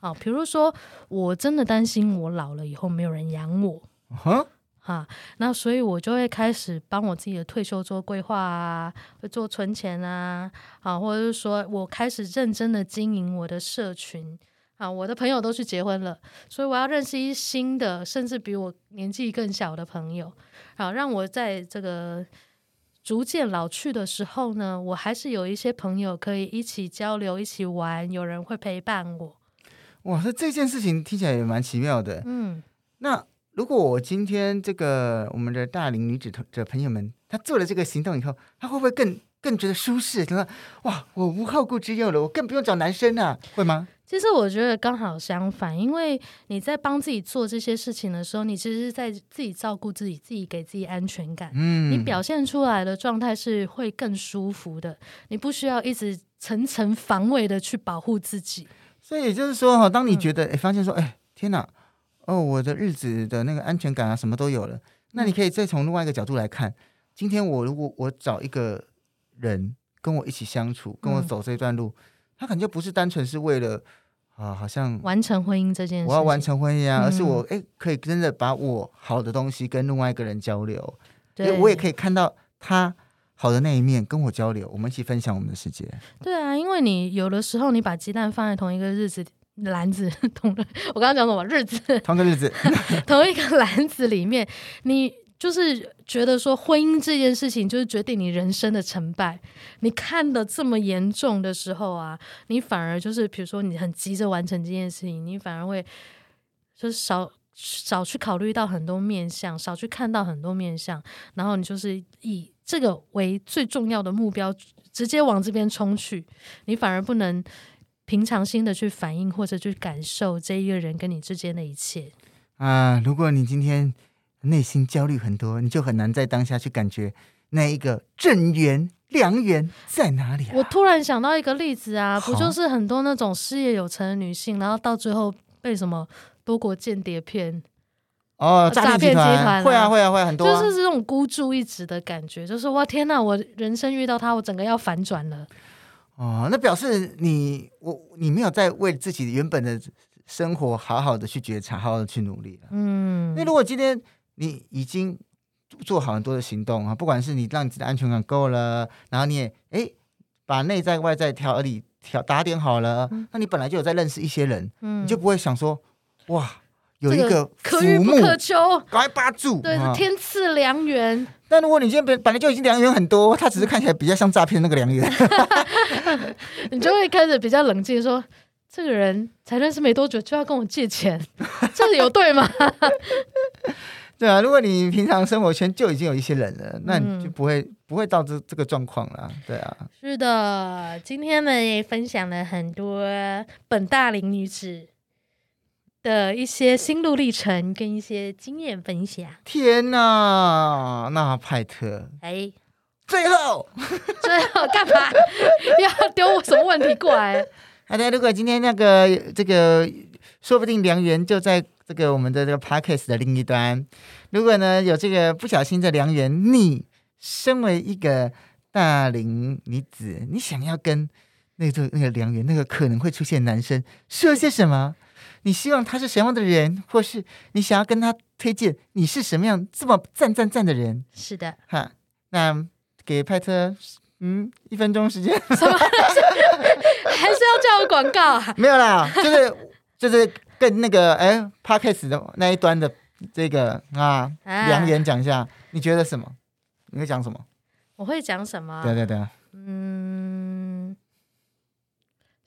啊，比如说我真的担心我老了以后没有人养我，哈，啊，那所以我就会开始帮我自己的退休做规划啊，会做存钱啊，啊，或者是说我开始认真的经营我的社群啊，我的朋友都去结婚了，所以我要认识一新的，甚至比我年纪更小的朋友，啊，让我在这个。逐渐老去的时候呢，我还是有一些朋友可以一起交流、一起玩，有人会陪伴我。哇，那这件事情听起来也蛮奇妙的。嗯，那如果我今天这个我们的大龄女子的朋友们，她做了这个行动以后，她会不会更更觉得舒适？她说哇，我无后顾之忧了，我更不用找男生啊，会吗？其实我觉得刚好相反，因为你在帮自己做这些事情的时候，你其实是在自己照顾自己，自己给自己安全感。嗯，你表现出来的状态是会更舒服的，你不需要一直层层防卫的去保护自己。所以也就是说，哈，当你觉得哎、嗯，发现说，哎，天哪，哦，我的日子的那个安全感啊，什么都有了，那你可以再从另外一个角度来看，今天我如果我找一个人跟我一起相处，跟我走这段路，嗯、他可能就不是单纯是为了。啊，好像完成婚姻这件事，我要完成婚姻啊，嗯、而是我哎，可以真的把我好的东西跟另外一个人交流，对，我也可以看到他好的那一面，跟我交流，我们一起分享我们的世界。对啊，因为你有的时候你把鸡蛋放在同一个日子篮子，<laughs> 同我刚刚讲什么日子？同个日子，<laughs> 同一个篮子里面，你。就是觉得说婚姻这件事情就是决定你人生的成败。你看的这么严重的时候啊，你反而就是比如说你很急着完成这件事情，你反而会就是少少去考虑到很多面相，少去看到很多面相，然后你就是以这个为最重要的目标，直接往这边冲去。你反而不能平常心的去反应或者去感受这一个人跟你之间的一切啊。如果你今天。内心焦虑很多，你就很难在当下去感觉那一个正缘良缘在哪里啊？我突然想到一个例子啊，不就是很多那种事业有成的女性，然后到最后被什么多国间谍骗哦，诈骗集团会啊会啊会啊很多啊，就是这种孤注一掷的感觉，就是哇天哪，我人生遇到他，我整个要反转了。哦，那表示你我你没有在为自己原本的生活好好的去觉察，好好的去努力了。嗯，那如果今天。你已经做好很多的行动啊，不管是你让你自己的安全感够了，然后你也哎把内在外在调理调打点好了，嗯，那你本来就有在认识一些人，嗯，你就不会想说哇有一个可遇不可求，赶快扒住，对，啊，天赐良缘。但如果你今天本本来就已经良缘很多，他只是看起来比较像诈骗那个良缘，<laughs> 你就会开始比较冷静说，这个人才认识没多久就要跟我借钱，<laughs> 这里有对吗？<laughs> 对啊，如果你平常生活圈就已经有一些人了，那你就不会、嗯、不会到这这个状况了。对啊，是的，今天呢也分享了很多本大龄女子的一些心路历程跟一些经验分享。天哪，那派特，哎，最后 <laughs> 最后干嘛要丢我什么问题过来？大家，如果今天那个这个说不定良缘就在。这个我们的这个 podcast 的另一端，如果呢有这个不小心的良缘，你身为一个大龄女子，你想要跟那个那个良缘，那个可能会出现男生说些什么？你希望他是什么样的人，或是你想要跟他推荐你是什么样这么赞赞赞的人？是的，哈，那给派特嗯一分钟时间，<laughs> 什么？还是要叫我广告啊？<laughs> 没有啦，就是就是。跟那个哎 Podcast 的那一端的这个啊，良言讲一下，你觉得什么？你会讲什么？我会讲什么？对对对，嗯，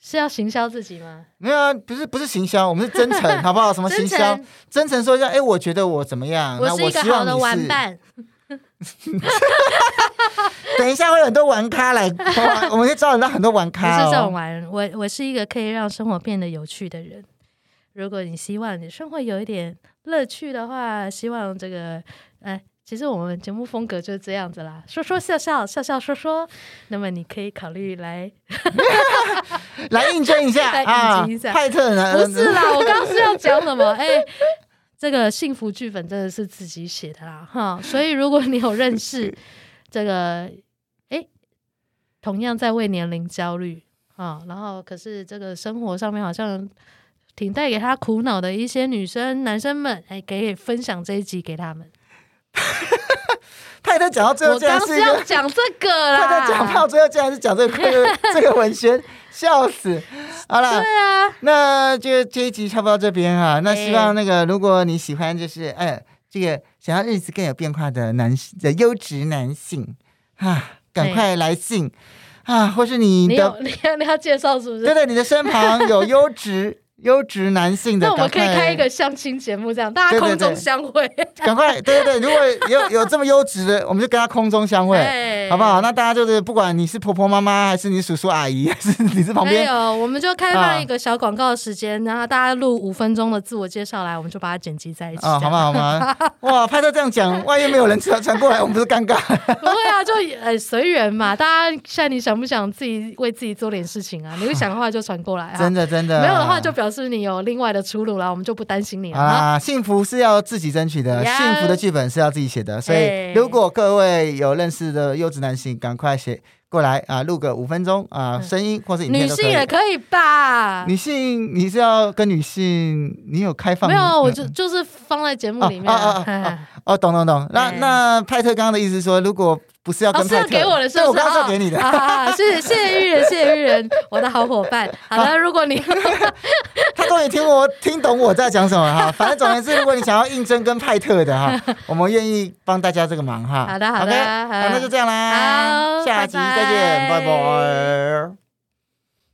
是要行销自己吗？没有啊，不是不是行销，我们是真诚，<laughs> 好不好？什么行销？真诚说一下，哎，我觉得我怎么样？我是一个好的玩伴。<laughs> 等一下会有很多玩咖来，我们会招揽到很多玩咖。不是这种玩，我我是一个可以让生活变得有趣的人。如果你希望你生活有一点乐趣的话，希望这个，哎，其实我们节目风格就是这样子啦，说说笑笑，笑笑说说。那么你可以考虑来 <laughs> 来应征一下 <laughs> 啊，派特呢？不是啦，我刚刚是要讲什么？<laughs> 哎，这个幸福剧本真的是自己写的啦，哈。所以如果你有认识这个，哎，同样在为年龄焦虑啊，然后可是这个生活上面好像。挺带给他苦恼的一些女生、男生们，哎，给分享这一集给他们。<laughs> 派特讲到最后，竟然是要讲这个啦。派特讲到最后，竟然是讲这个 <laughs> 这个文宣，笑死！好了，对啊，那就这一集差不多到这边哈。那希望那个，如果你喜欢，就是哎，这个想要日子更有变化的男性的优质男性啊，赶快来信啊，或是你的你要，你要介绍是不是？对对，你的身旁有优质。优质男性的，那我们可以开一个相亲节目，这样大家空中相会。<laughs> 赶快，对对对，如果有有这么优质的，<laughs> 我们就跟他空中相会，好不好？那大家就是，不管你是婆婆妈妈，还是你叔叔阿姨，<laughs> 还是你是旁边，没有，我们就开放一个小广告的时间，然后大家录五分钟的自我介绍来，我们就把它剪辑在一起。啊，好吗？好吗？哇，拍照这样讲，万一没有人传传过来，我们不是尴尬？不会啊，就呃随缘嘛。大家现在你想不想自己为自己做点事情啊？你会想的话就传过来啊。真的真的，没有的话就表示你有另外。的出路了，我们就不担心你了啊！幸福是要自己争取的.幸福的剧本是要自己写的。所以，如果各位有认识的优质男性，赶快写过来啊，录个五分钟啊，声音或是影片。女性也可以吧？女性，你是要跟女性，你有开放？没有，我就就是放在节目里面。哦哦哦，哦，懂懂懂。那 <laughs> 那派特刚刚的意思说，如果。不是要跟派特，给我的是不是？我刚刚给你的。谢谢谢谢玉人，谢谢玉人，我的好伙伴。好的，如果你 <laughs> <laughs> 他终于听我听懂我在讲什么哈，<laughs> 反正总而言之，如果你想要应征跟派特的哈，我们愿意帮大家这个忙哈。好的好的，好，那就这样啦，好，下集再见，拜拜。